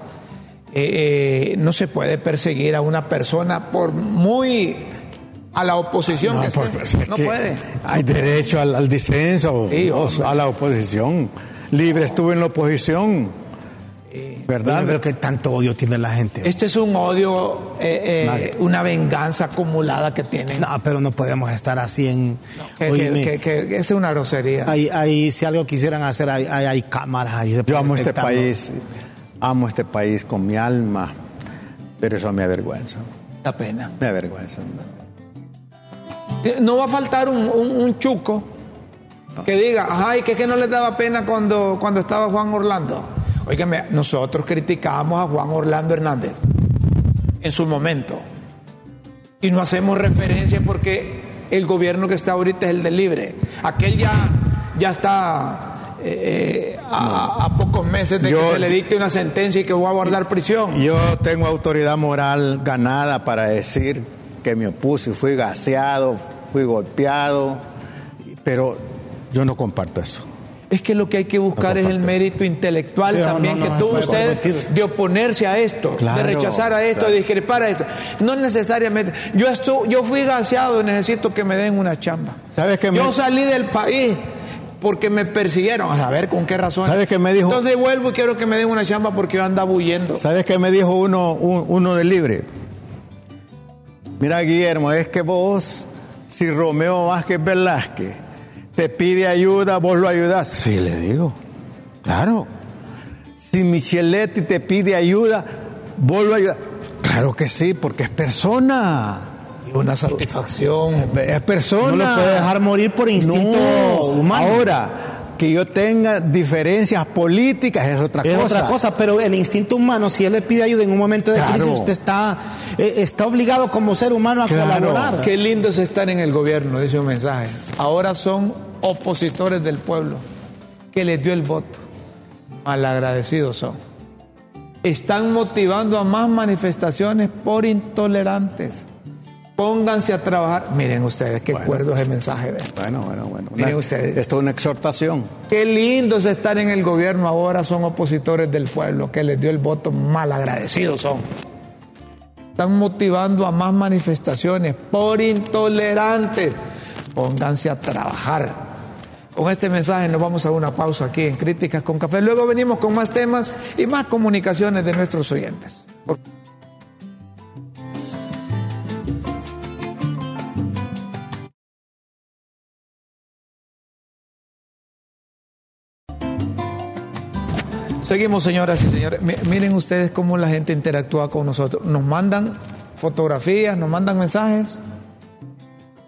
Eh, eh, no se puede perseguir a una persona por muy a la oposición que esté. por- pues, es no que puede. Hay derecho al, al disenso, Sí, a la oposición. Libre estuvo en la oposición. ¿Verdad? Yo veo que tanto odio tiene la gente. Esto es un odio, eh, eh, una venganza acumulada que tienen. No, pero no podemos estar así en... que, que- que- que- que es una grosería. ahí, ahí, si algo quisieran hacer, hay, hay, hay cámaras ahí. se Yo amo este país, amo este país con mi alma, pero eso me avergüenza, Da pena. me avergüenza. Eh, No va a faltar un, un- un chuco que diga, ay, que, que no les daba pena cuando, cuando estaba Juan Orlando. Óigame, nosotros criticábamos a Juan Orlando Hernández en su momento. Y no hacemos referencia porque el gobierno que está ahorita es el del libre. Aquel ya, ya está eh, a, a pocos meses de Yo- que se le dicte una sentencia y que voy a guardar prisión. Yo tengo autoridad moral ganada para decir que me opuse, fui gaseado, fui golpeado, pero yo no comparto eso. Es que lo que hay que buscar No es el mérito intelectual Sí, también no, que tuvo usted de oponerse a esto, de rechazar a esto, claro. de discrepar a esto. No necesariamente. Yo estu- yo fui gaseado y necesito que me den una chamba. ¿Sabes qué me- Yo salí del país porque me persiguieron, a saber con qué razón. ¿Sabes qué me dijo? Entonces vuelvo y quiero que me den una chamba porque yo andaba huyendo. ¿Sabes qué me dijo uno, un- uno de libre? Mira, Guillermo, es que vos, si Romeo Vázquez Velázquez te pide ayuda, vos lo ayudás. Sí, le digo. Claro. Si Micheletti te pide ayuda, vos lo ayudás. Claro que sí, porque es persona. Y una satisfacción. Es persona. No lo puede dejar morir por instinto No. humano. Ahora, que yo tenga diferencias políticas es otra Es cosa. otra cosa, pero el instinto humano, si él le pide ayuda en un momento de Claro. crisis, usted está, eh, está obligado como ser humano a Claro. colaborar. Qué lindo es estar en el gobierno, dice un mensaje. Ahora son opositores del pueblo que les dio el voto. Malagradecidos son. Están motivando a más manifestaciones por intolerantes. Pónganse a trabajar. Miren ustedes qué Bueno. cuerdo es el mensaje. ¿ve? Bueno, bueno, bueno. Miren Una- ustedes. Esto es una exhortación. Qué lindo es estar en el gobierno. Ahora son opositores del pueblo que les dio el voto. Malagradecidos son. Están motivando a más manifestaciones por intolerantes. Pónganse a trabajar. Con este mensaje nos vamos a una pausa aquí en Críticas con Café. Luego venimos con más temas y más comunicaciones de nuestros oyentes. Por- Seguimos, señoras y señores. Mi- Miren ustedes cómo la gente interactúa con nosotros. Nos mandan fotografías, nos mandan mensajes.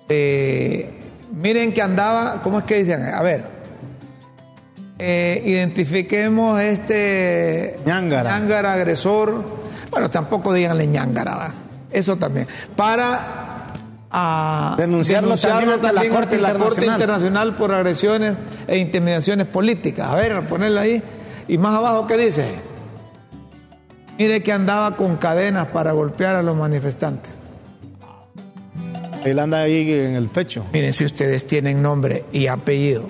Eh, miren que andaba, ¿cómo es que dicen? A ver, eh, identifiquemos este Ñángara. ñángara agresor. Bueno, tampoco díganle ñángara, ¿va? eso también. Para a Denunciarlo también ante la Corte la Corte Internacional. Internacional por agresiones e intimidaciones políticas. A ver, ponerla ahí. Y más abajo, ¿qué dice? Mire que andaba con cadenas para golpear a los manifestantes. Él anda ahí en el pecho. Miren, si ustedes tienen nombre y apellido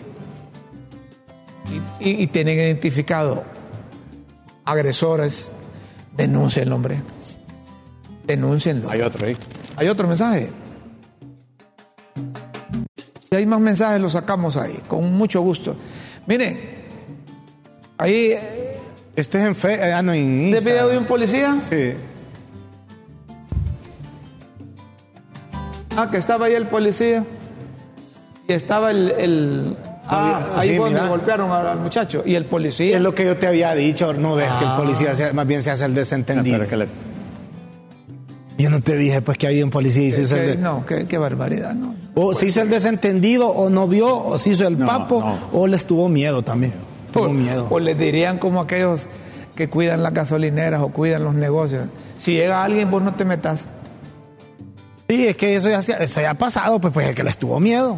y, y- y tienen identificado agresores, denuncien el nombre. Denúncienlo. Hay otro ahí. ¿Hay otro mensaje? Si hay más mensajes, los sacamos ahí, con mucho gusto. Miren, ahí, Esto es en fe, eh, ah, no, en ¿de Instagram. video de un policía? Sí. Ah, que estaba ahí el policía. Y estaba el. el- ah, ahí sí, fue donde golpearon al, muchacho. Y el policía. Es lo que yo te había dicho, no ves que el Ah. policía se- más bien se hace el desentendido. Pero que le- Yo no te dije pues que había un policía y se hizo el Que- de- no, qué, qué barbaridad, ¿no? o se hizo el desentendido o no vio o se hizo el No, papo no. o les tuvo miedo también. Tuvo O, miedo. o les dirían como aquellos que cuidan las gasolineras o cuidan los negocios. Si llega alguien, vos no te metas. Sí, es que eso ya, eso ya ha pasado, pues, pues el que les tuvo miedo.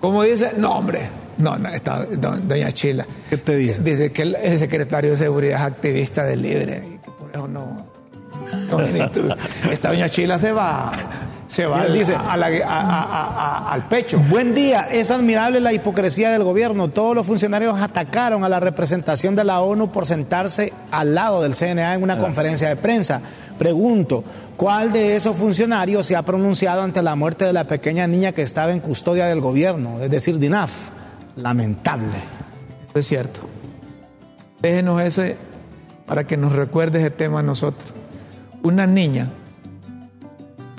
Como dice, no, hombre. No, no, está do- doña Chila. ¿Qué te dice? Dice que el, el secretario de seguridad es activista del libre y que por eso no. no [LAUGHS] doña Chila se va, se va dice- a la- a- a- a- al pecho. Buen día, es admirable la hipocresía del gobierno. Todos los funcionarios atacaron a la representación de la ONU por sentarse al lado del CNA en una conferencia de prensa. Pregunto, ¿cuál de esos funcionarios se ha pronunciado ante la muerte de la pequeña niña que estaba en custodia del gobierno? Es decir, DINAF. Lamentable. Es cierto. Déjenos ese para que nos recuerde ese tema a nosotros. Una niña,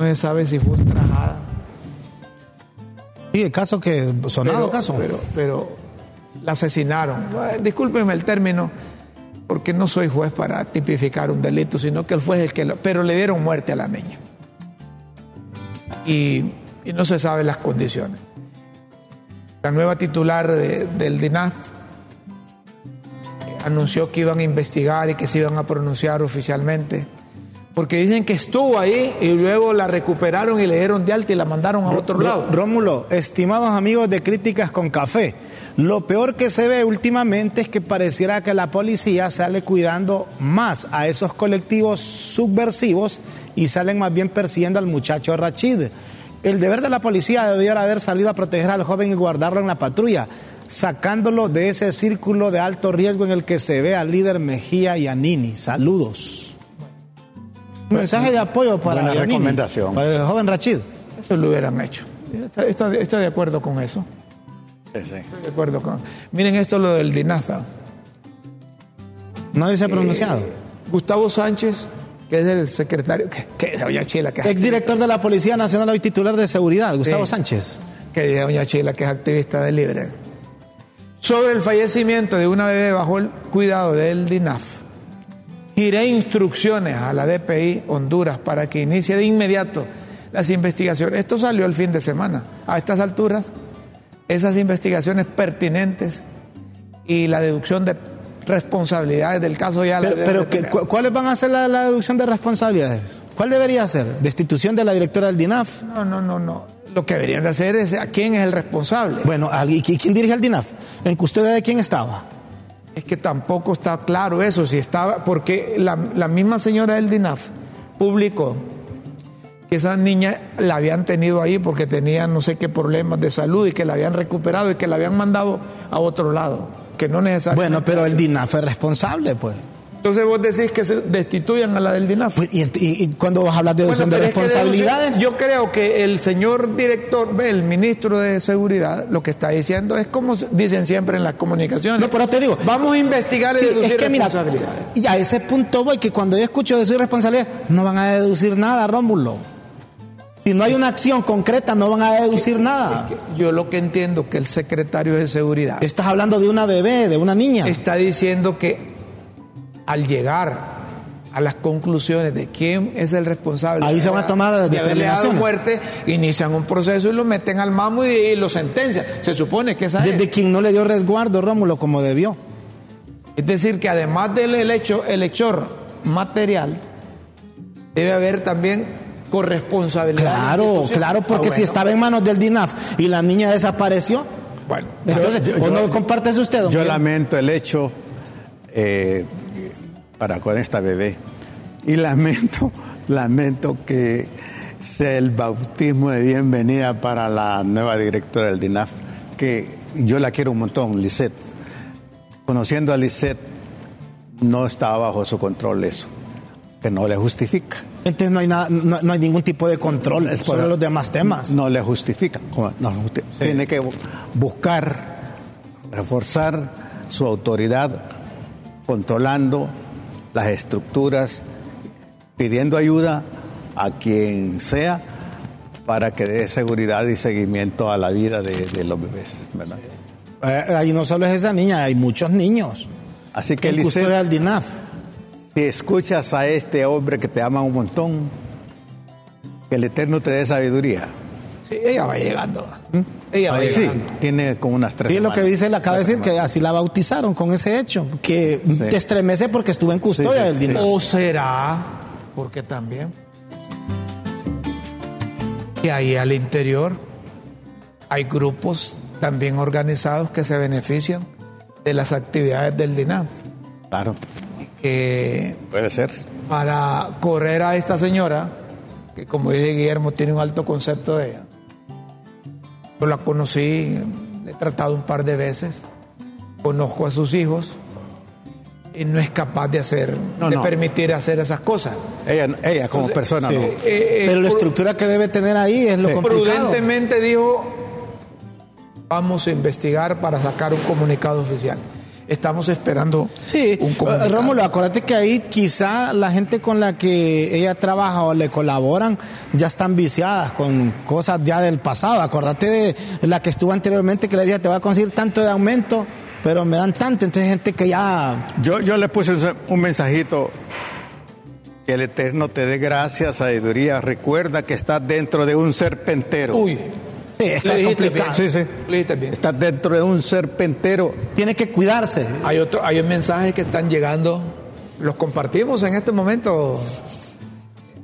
no se sabe si fue ultrajada. Sí, el caso que sonado pero, caso. Pero, pero la asesinaron. Eh, Discúlpenme el término, porque no soy juez para tipificar un delito, sino que él fue el que lo. Pero le dieron muerte a la niña. Y, y no se sabe las condiciones. La nueva titular de- del DINAF anunció que iban a investigar y que se iban a pronunciar oficialmente. Porque dicen que estuvo ahí y luego la recuperaron y le dieron de alta y la mandaron a otro lado. Rómulo, estimados amigos de Críticas con Café, lo peor que se ve últimamente es que pareciera que la policía sale cuidando más a esos colectivos subversivos y salen más bien persiguiendo al muchacho Rachid. El deber de la policía debiera haber salido a proteger al joven y guardarlo en la patrulla, sacándolo de ese círculo de alto riesgo en el que se ve al líder Mejía y a Nini. Saludos. Un mensaje de apoyo para Buena Yanini, recomendación. para el joven Rachid. Eso lo hubieran hecho. Estoy, de acuerdo con eso. Sí, sí. Estoy de acuerdo con. Miren esto lo del DINAFA. No dice pronunciado. Gustavo Sánchez, que es el secretario, que, que doña Chila, que es Exdirector de la Policía Nacional y titular de Seguridad, Gustavo Sí. Sánchez. que dice doña Chila, que es activista de Libre, sobre el fallecimiento de una bebé bajo el cuidado del DINAF. Giré instrucciones a la DPI Honduras para que inicie de inmediato las investigaciones. Esto salió el fin de semana. A estas alturas, esas investigaciones pertinentes y la deducción de responsabilidades del caso ya la Pero, deben pero de ¿qué- tener. cu- ¿cuáles van a ser la, la deducción de responsabilidades? ¿Cuál debería ser? ¿Destitución de la directora del DINAF? No, no, no, no. Lo que deberían de hacer es a quién es el responsable. Bueno, ¿y qui- quién dirige el DINAF? ¿En custodia de quién estaba? Es que tampoco está claro eso, si estaba, porque la, la misma señora del DINAF publicó que esa niña la habían tenido ahí porque tenía no sé qué problemas de salud y que la habían recuperado y que la habían mandado a otro lado, que no necesariamente. Bueno, pero el DINAF es responsable, pues. Entonces vos decís que se destituyan a la del DINAF. Pues, ¿Y, y- y cuando vas a hablar de deducción Bueno, de responsabilidades? deducir- yo creo que el señor director, el ministro de Seguridad, lo que está diciendo es como dicen siempre en las comunicaciones. No, pero te digo, Vamos a investigar y Sí, deducir es que mira, responsabilidades. y a ese punto voy, que cuando yo escucho decir responsabilidad, no van a deducir nada, Rómulo. Si no hay una acción concreta, no van a deducir nada. Yo lo que entiendo que el secretario de Seguridad Estás hablando de una bebé, de una niña. está diciendo que al llegar a las conclusiones de quién es el responsable Ahí se van a tomar de dado determinaciones. muerte, inician un proceso y lo meten al mamo y, y lo sentencian. Se supone que esa es. Desde quien no le dio resguardo, Rómulo, como debió. Es decir, que además del el hecho, el hechor material, debe haber también corresponsabilidad. Claro, claro, porque Ah, si bueno. estaba en manos del DINAF y la niña desapareció, Bueno, entonces, yo- ¿o yo- no comparte eso usted, don Yo lamento el hecho eh, para con esta bebé y lamento, [LAUGHS] lamento que sea el bautismo de bienvenida para la nueva directora del DINAF, que yo la quiero un montón, Lisette. Conociendo a Lisette, no estaba bajo su control eso, que no le justifica. Entonces no hay, nada, no, no hay ningún tipo de control Es sobre los demás temas. No le justifica. Tiene que bu- buscar, reforzar su autoridad, controlando las estructuras, pidiendo ayuda a quien sea para que dé seguridad y seguimiento a la vida de, de los bebés. ¿verdad? Eh, ahí no solo es esa niña, hay muchos niños. Así que, Lisette, del DINAF. si escuchas a este hombre que te ama un montón, que el Eterno te dé sabiduría. sí, ella va llegando. Ella va Ahí sí, tiene como unas tres Sí, es lo que dice, le acaba de decir que así la bautizaron con ese hecho, que te estremece porque estuvo en custodia Sí, sí, del sí. DINAF. O será, porque también, que ahí al interior hay grupos también organizados que se benefician de las actividades del DINAF, Claro, que puede ser. para correr a esta señora, que como dice Guillermo, tiene un alto concepto de ella. Yo la conocí, le he tratado un par de veces, conozco a sus hijos y no es capaz de hacer, No, de no. permitir hacer esas cosas. Ella, ella como Entonces, persona Sí. no. Eh, eh, Pero la estructura que debe tener ahí es lo Sí. complicado. Prudentemente dijo, vamos a investigar para sacar un comunicado oficial. Estamos esperando Sí, un eh, comunicado. Rómulo, acuérdate que ahí quizá la gente con la que ella trabaja o le colaboran ya están viciadas con cosas ya del pasado. Acuérdate de la que estuvo anteriormente que le dije, te voy a conseguir tanto de aumento, pero me dan tanto. Entonces gente que ya... Yo, yo le puse un- un mensajito. Que el Eterno te dé gracia, sabiduría. Recuerda que estás dentro de un serpentero. Uy, Sí, es que le es dijiste complicado. bien. Sí, sí. Le dijiste bien. Estás dentro de un serpentero. Tiene que cuidarse. Hay otro, hay mensajes que están llegando, los compartimos en este momento.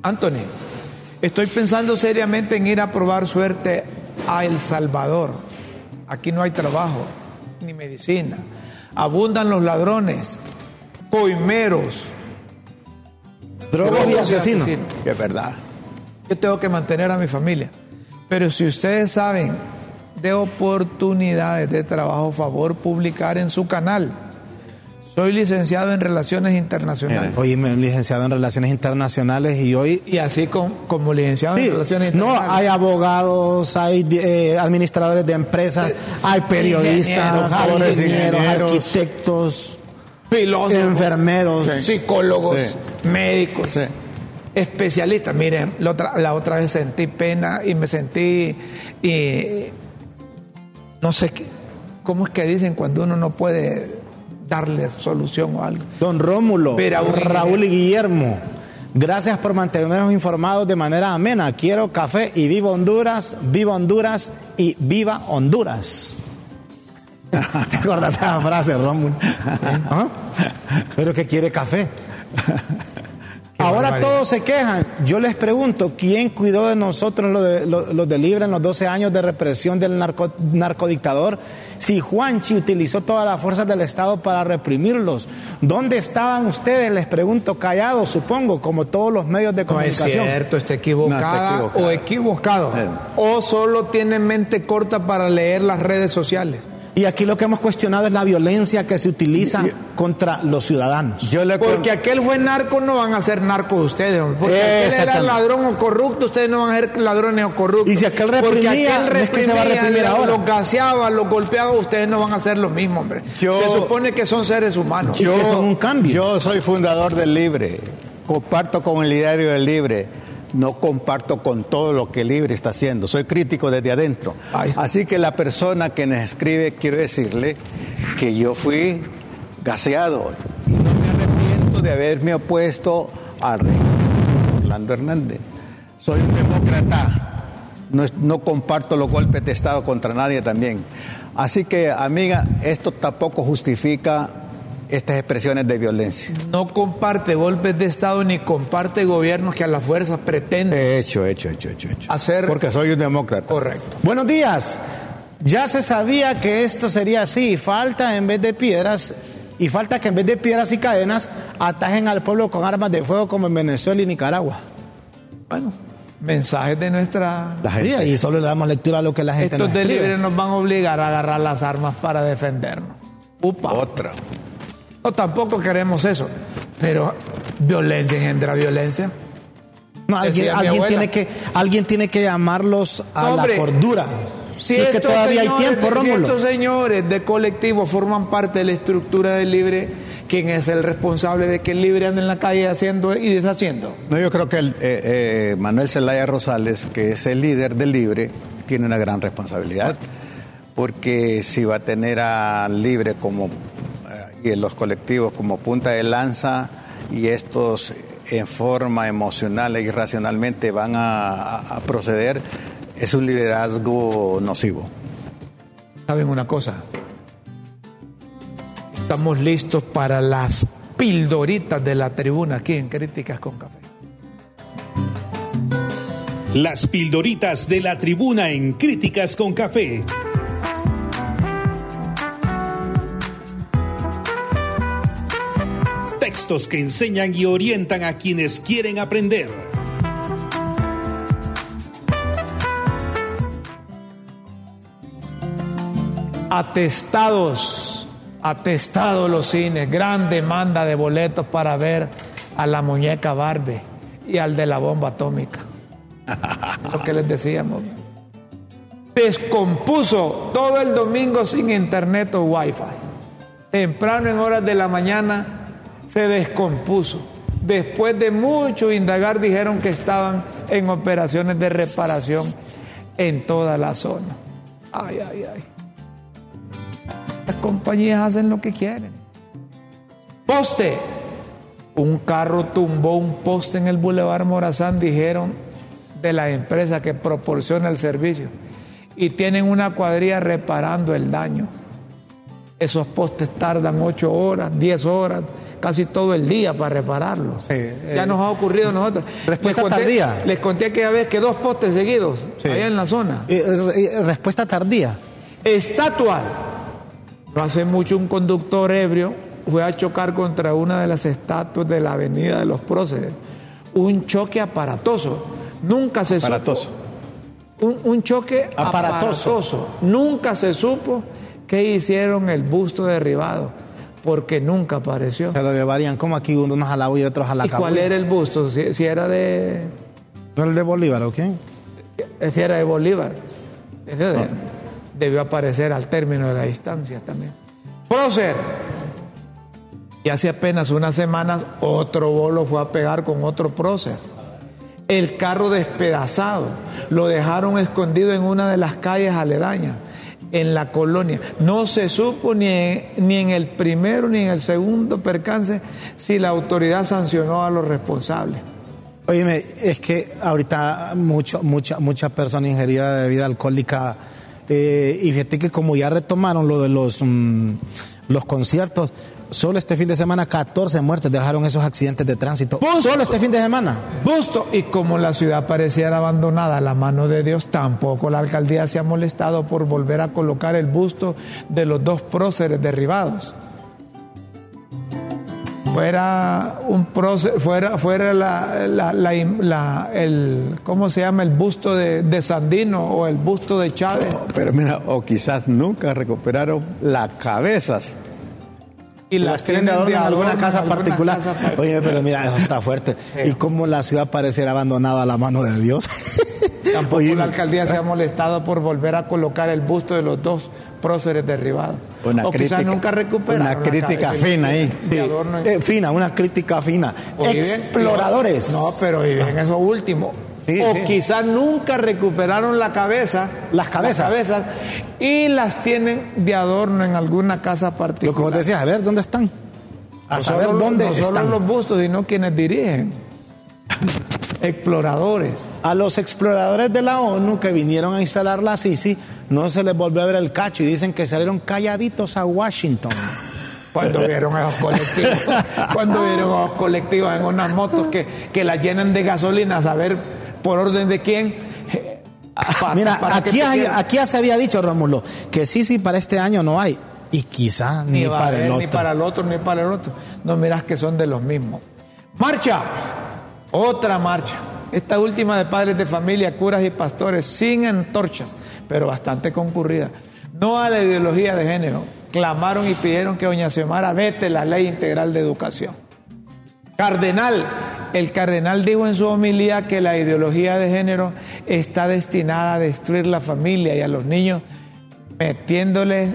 Anthony, estoy pensando seriamente en ir a probar suerte a El Salvador. Aquí no hay trabajo ni medicina. Abundan los ladrones, coimeros, Drogos y asesinos. Es verdad. Yo tengo que mantener a mi familia. Pero si ustedes saben de oportunidades de trabajo, favor publicar en su canal. Soy licenciado en Relaciones Internacionales. Oye, me- licenciado en Relaciones Internacionales y hoy... Y así con- como licenciado Sí, en Relaciones no, Internacionales. hay abogados, hay eh, administradores de empresas, hay periodistas, hay doctores, ingenieros, ingenieros. arquitectos, filósofos, enfermeros. psicólogos, Sí. médicos, Sí. Especialistas. Miren, la otra, la otra vez sentí pena y me sentí, y, no sé qué, cómo es que dicen cuando uno no puede darle solución o algo. Don Rómulo, Pero Raúl y Guillermo, gracias por mantenernos informados de manera amena. Quiero café y viva Honduras, viva Honduras y viva Honduras. [LAUGHS] ¿Te acuerdas de la frase, Rómulo? ¿Ah? Pero que quiere café. [LAUGHS] Ahora barbaridad. todos se quejan. Yo les pregunto, ¿quién cuidó de nosotros los de, los- los de Libre en los 12 años de represión del narco- narcodictador? Si Juanchi utilizó todas las fuerzas del Estado para reprimirlos, ¿dónde estaban ustedes? Les pregunto, callados, supongo, como todos los medios de No es comunicación. cierto, está equivocada No, está equivocada. o equivocado. Eh. O solo tiene mente corta para leer las redes sociales. Y aquí lo que hemos cuestionado es la violencia que se utiliza contra los ciudadanos. Yo le Porque aquel fue narco, no van a ser narcos ustedes. hombre. Porque aquel era ladrón o corrupto, ustedes no van a ser ladrones o corruptos. Y si aquel Porque reprimía, aquel no es que se va a reprimía, reprimir ahora. Los gaseaba, los golpeaba, ustedes no van a hacer lo mismo, hombre. Yo- Se supone que son seres humanos. Y que son un cambio. Yo soy fundador del Libre, comparto con el diario del Libre, no comparto con todo lo que Libre está haciendo, soy crítico desde adentro. Ay. Así que la persona que nos escribe, quiero decirle que yo fui gaseado y no me arrepiento de haberme opuesto rey Orlando Hernández. Soy un demócrata, no comparto los golpes de Estado contra nadie también. Así que, amiga, esto tampoco justifica estas expresiones de violencia. No comparte golpes de Estado ni comparte gobiernos que a la fuerza pretenden Hecho, hecho, hecho, hecho, hecho. hacer. Porque soy un demócrata. Correcto. Buenos días. Ya se sabía que esto sería así. Falta en vez de piedras y falta que en vez de piedras y cadenas atajen al pueblo con armas de fuego como en Venezuela y Nicaragua. Bueno, mensajes de nuestra. La gente. Y solo le damos lectura a lo que la gente Estos nos de escribe. libre nos van a obligar a agarrar las armas para defendernos. Upa. Otra. No, tampoco queremos eso. Pero violencia engendra violencia. No, alguien, tiene que, alguien tiene que llamarlos a Hombre, la cordura. Si, es que todavía hay tiempo, si Rómulo. estos señores de colectivo forman parte de la estructura del libre, ¿quién es el responsable de que el libre ande en la calle haciendo y deshaciendo? No, yo creo que el, eh, eh, Manuel Zelaya Rosales, que es el líder del Libre, tiene una gran responsabilidad. Porque si va a tener al Libre como y en los colectivos como punta de lanza y estos en forma emocional e irracionalmente van a, a- a proceder, es un liderazgo nocivo. ¿Saben una cosa? Estamos listos para las pildoritas de la tribuna aquí en Críticas con Café. Las pildoritas de la tribuna en Críticas con Café. Que enseñan y orientan a quienes quieren aprender. Atestados, atestados los cines, gran demanda de boletos para ver a la muñeca Barbie y al de la bomba atómica. Lo que les decíamos. Descompuso todo el domingo sin internet o wifi. Temprano en horas de la mañana se descompuso. Después de mucho indagar dijeron que estaban en operaciones de reparación en toda la zona. Ay, ay, ay. Las compañías hacen lo que quieren. Poste. Un carro tumbó un poste en el Boulevard Morazán, dijeron de la empresa que proporciona el servicio. Y tienen una cuadrilla reparando el daño. Esos postes tardan 8 horas, 10 horas, casi todo el día para repararlos. Sí, ya eh, nos ha ocurrido a nosotros. respuesta les conté, tardía. Les conté aquella vez que dos postes seguidos, Sí. allá en la zona. Eh, eh, respuesta tardía. Estatua. No hace mucho un conductor ebrio fue a chocar contra una de las estatuas de la Avenida de los Próceres. Un choque aparatoso. Nunca se Aparatoso. supo. Un, un choque Aparatoso. aparatoso. Nunca se supo que hicieron el busto derribado, porque nunca apareció. Se lo llevarían como aquí unos a la U y otros a la ¿Y cuál era el busto? Si, si era de ¿No el de Bolívar o quién? si era de Bolívar. Ese de- debió aparecer al término de la distancia también. Prócer. Y hace apenas unas semanas otro bolo fue a pegar con otro prócer. El carro despedazado. Lo dejaron escondido en una de las calles aledañas, en la colonia. No se supo ni en, ni en el primero ni en el segundo percance si la autoridad sancionó a los responsables. Óyeme, es que ahorita mucho, mucha, muchas personas ingeridas de bebida alcohólica eh, y fíjate que como ya retomaron lo de los, mm, los conciertos, solo este fin de semana 14 muertes dejaron esos accidentes de tránsito. Solo este fin de semana. Busto. Y como la ciudad pareciera abandonada a la mano de Dios, tampoco la alcaldía se ha molestado por volver a colocar el busto de los dos próceres derribados. Fuera un prócer, fuera, fuera la, la- la- la- el, ¿cómo se llama? El busto de, de Sandino o el busto de Chávez. Pero mira, o quizás nunca recuperaron las cabezas. Y las tienen de adorno en alguna casa alguna particular. casa. Oye, pero mira, eso está fuerte. Y como la ciudad pareciera abandonada a la mano de Dios. [LAUGHS] Tampoco Oye, la alcaldía se ha molestado por volver a colocar el busto de los dos próceres derribados. Una o quizás crítica- nunca recuperaron una crítica cabeza fina ahí. Sí, eh, fina, una crítica fina. Exploradores. No, pero viven eso último. Sí, o sí. quizás nunca recuperaron la cabeza. Las cabezas. cabezas, y las tienen de adorno en alguna casa Lo particular. que vos decías, a ver, ¿dónde están? A No saber solo- dónde no solo están. los bustos, sino quienes dirigen. [LAUGHS] Exploradores. A los exploradores de la ONU que vinieron a instalar la Sisi, no se les volvió a ver el cacho y dicen que salieron calladitos a Washington. [LAUGHS] Cuando vieron a los colectivos, [LAUGHS] cuando vieron a los colectivos en unas motos que, que la llenan de gasolina, a saber por orden de quién. Mira, para aquí, hay- ya se había dicho, Rómulo, que Sisi para este año no hay. Y quizá ni, para el otro. ni para el otro, ni para el otro. No miras que son de los mismos. Marcha, otra marcha. Esta última de padres de familia, curas y pastores, sin antorchas, pero bastante concurrida. No a la ideología de género. Clamaron y pidieron que doña Xiomara vete la ley integral de educación. Cardenal, el cardenal dijo en su homilía que la ideología de género está destinada a destruir la familia y a los niños metiéndoles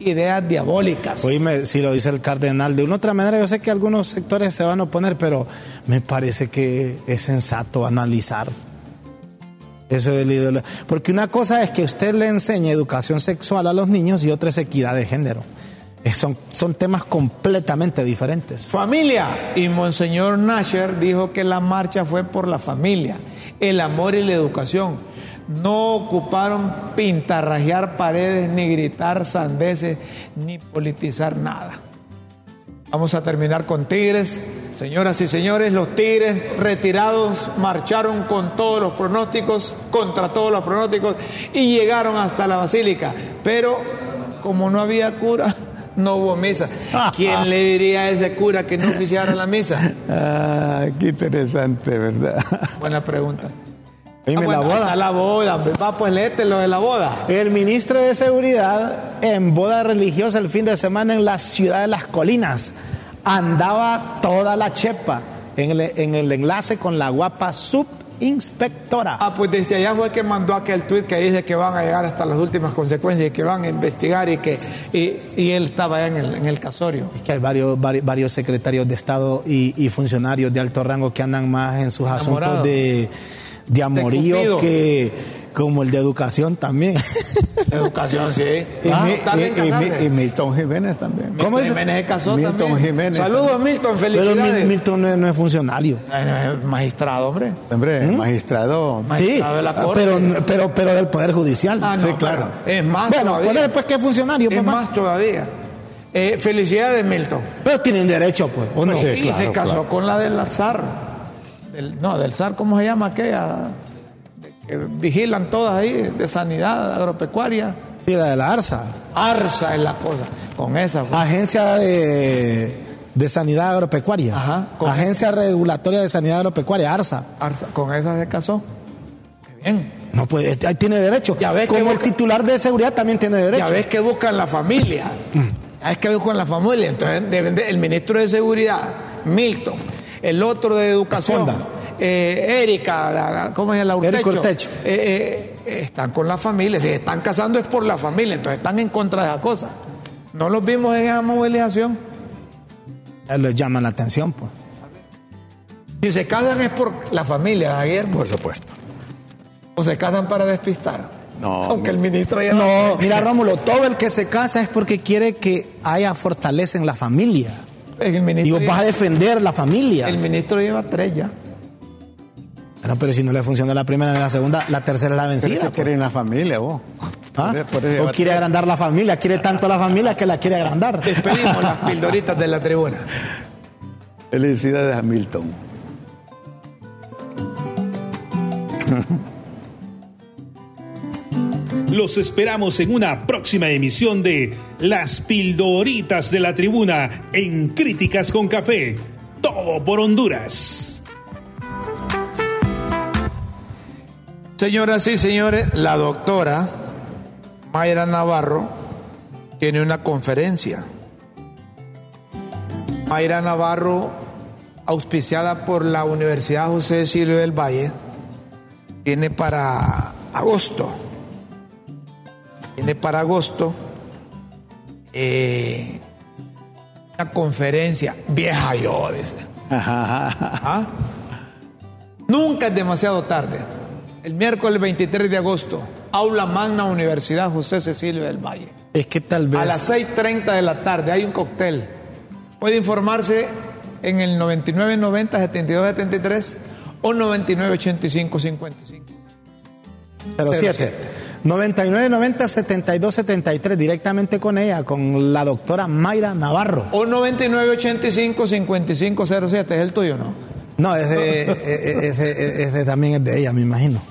ideas diabólicas. Oíme, si lo dice el cardenal, de una u otra manera yo sé que algunos sectores se van a oponer, pero me parece que es sensato analizar eso del ídolo. Porque una cosa es que usted le enseñe educación sexual a los niños y otra es equidad de género. Eh, Son, son temas completamente diferentes. Familia. Y Monseñor Nasher dijo que la marcha fue por la familia, el amor y la educación. No ocuparon pintarrajear paredes, ni gritar sandeces, ni politizar nada. Vamos a terminar con Tigres. Señoras y señores, los Tigres retirados marcharon con todos los pronósticos, contra todos los pronósticos, y llegaron hasta la basílica. Pero como no había cura, no hubo misa. ¿Quién le diría a ese cura que no oficiara la misa? Ah, qué interesante, ¿verdad? Buena pregunta. Oíme, Ah, bueno, la boda. está la boda. Va, pues léete lo de la boda. El ministro de Seguridad en boda religiosa el fin de semana en la ciudad de las colinas andaba toda la chepa en el, en el enlace con la guapa subinspectora. Ah, pues desde allá fue que mandó aquel tuit que dice que van a llegar hasta las últimas consecuencias y que van a investigar y que y, y él estaba allá en el, en el casorio. Es que hay varios, varios, varios secretarios de Estado y, y funcionarios de alto rango que andan más en sus asuntos de, de amorío que Como el de educación también. [LAUGHS] Educación, sí. Y, Ah, mi- y- y Milton Jiménez también. Milton ¿Cómo dice? Jiménez se casó Milton también. Jiménez. Saludos, Milton, Pero felicidades. Mil- Milton no es, no es funcionario. Es magistrado, hombre. Hombre, magistrado. Sí, Magistrado de la Corte. pero, pero, pero del Poder Judicial. Ah, no, Sí, claro. pero Es más bueno, todavía. ¿cuál es pues que es funcionario, es papá? más todavía. Eh, felicidades, Milton. Pero tienen derecho, pues, ¿o no? Sí, y se claro, casó claro. con la del azar. Del- no, del SAR, ¿cómo se llama aquella? Que vigilan todas ahí, de sanidad agropecuaria. Sí, la de la ARSA. Arsa es la cosa. Con esa fue. Agencia de, de Sanidad Agropecuaria. Ajá, con- Agencia Regulatoria de Sanidad Agropecuaria, ARSA. Arsa, con esa se casó. Qué bien. No, pues ahí tiene derecho. Ya ves que Como el busca- titular de seguridad también tiene derecho. Ya ves que buscan la familia. Ya ves que buscan la familia. Entonces, el ministro de Seguridad, Milton, el otro de Educación. Eh, Erika, la- la- ¿cómo es la Urtecho? Erika Urtecho. Eh, eh, están con la familia. Si están casando es por la familia. Entonces están en contra de esa cosa. No los vimos en esa movilización. Les llama la atención, pues. Si se casan es por la familia, Guillermo. Por supuesto. O se casan para despistar. No, Aunque el ministro ya No, mira, Rómulo, todo el que se casa es porque quiere que haya fortaleza en la familia. El Y ministro, vos vas a lleva, defender la familia. el ministro lleva tres ya. Bueno, pero si no le funciona la primera ni la segunda, la tercera es la Pero vencida. que pues. quiere en la familia, vos. ¿Ah? Por eso- por eso O quiere agrandar la familia, quiere tanto la familia que la quiere agrandar. Despedimos las pildoritas de la tribuna. Felicidades a Milton. Los esperamos en una próxima emisión de Las Pildoritas de la Tribuna en Críticas con Café. Todo por Honduras. Señoras y señores, la doctora Mayra Navarro tiene una conferencia. Mayra Navarro, auspiciada por la Universidad José de Silvio del Valle, tiene para agosto. Tiene para agosto eh, una conferencia vieja yo, dice. ¿Ah? Nunca es demasiado tarde. El miércoles 23 de agosto, Aula Magna Universidad José Cecilio del Valle. Es que tal vez. A las 6.30 de la tarde hay un cóctel. Puede informarse en el 9990-7273 o 9985-55. 07. 99 90 72 73 directamente con ella, con la doctora Mayra Navarro. O 9985-5507, es el tuyo, ¿no? No, [LAUGHS] es de, es de- es de- es de- también es de ella, me imagino.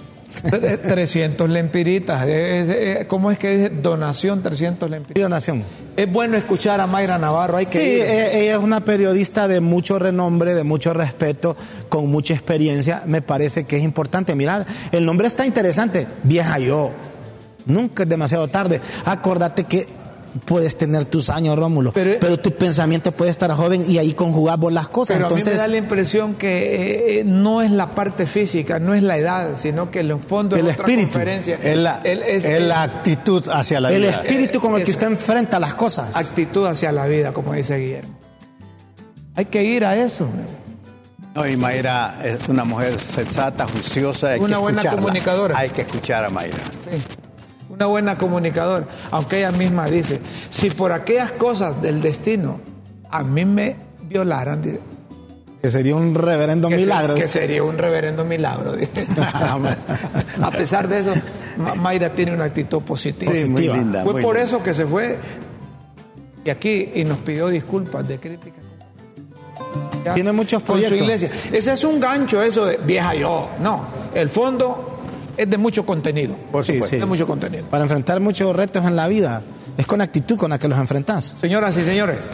300 lempiritas. Es- es- ¿Cómo es que dice? Donación 300 Y lempiritas. donación. Es bueno escuchar a Mayra Navarro, hay que Sí, ir. ella es una periodista de mucho renombre, de mucho respeto, con mucha experiencia. Me parece que es importante. Mirar, el nombre está interesante. Vieja yo. Nunca es demasiado tarde. Acordate que puedes tener tus años, Rómulo, Pero- pero, tu pensamiento puede estar joven y ahí conjugar vos las cosas. Pero a mí Entonces, me da la impresión que eh, eh, no es la parte física, no es la edad, sino que en el fondo El es otra espíritu. conferencia. Es la, El- es- es la actitud hacia la el vida. espíritu con el que usted enfrenta las cosas. actitud hacia la vida, como dice Guillermo. Hay que ir a eso. No, y Mayra es una mujer sensata, juiciosa. Hay Una que buena escucharla. comunicadora. Hay que escuchar a Mayra. Sí. Una buena comunicadora, aunque ella misma dice, si por aquellas cosas del destino a mí me violaran, dice, Que sería un reverendo que, se- milagro. que sería un reverendo milagro. dice. [LAUGHS] a pesar de eso, Ma- Mayra tiene una actitud positiva. Sí, muy Positiva. linda. Fue muy por linda. eso que se fue y aquí y nos pidió disculpas de crítica. Ya, Tiene muchos con su proyectos. iglesia. Ese es un gancho, eso de vieja yo. No, el fondo es de mucho contenido. Por Sí, supuesto. sí. De mucho contenido. Para enfrentar muchos retos en la vida. Es con actitud con la que los enfrentas. Señoras y señores,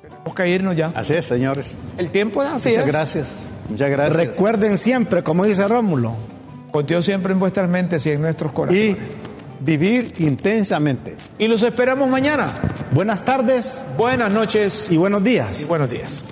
tenemos que irnos ya. Así es, señores. El tiempo así Muchas es. gracias. Muchas gracias. Recuerden siempre, como dice Rómulo, Con Dios siempre en vuestras mentes y en nuestros corazones. y vivir intensamente. y los esperamos mañana. buenas tardes Buenas noches y buenos días. y buenos días.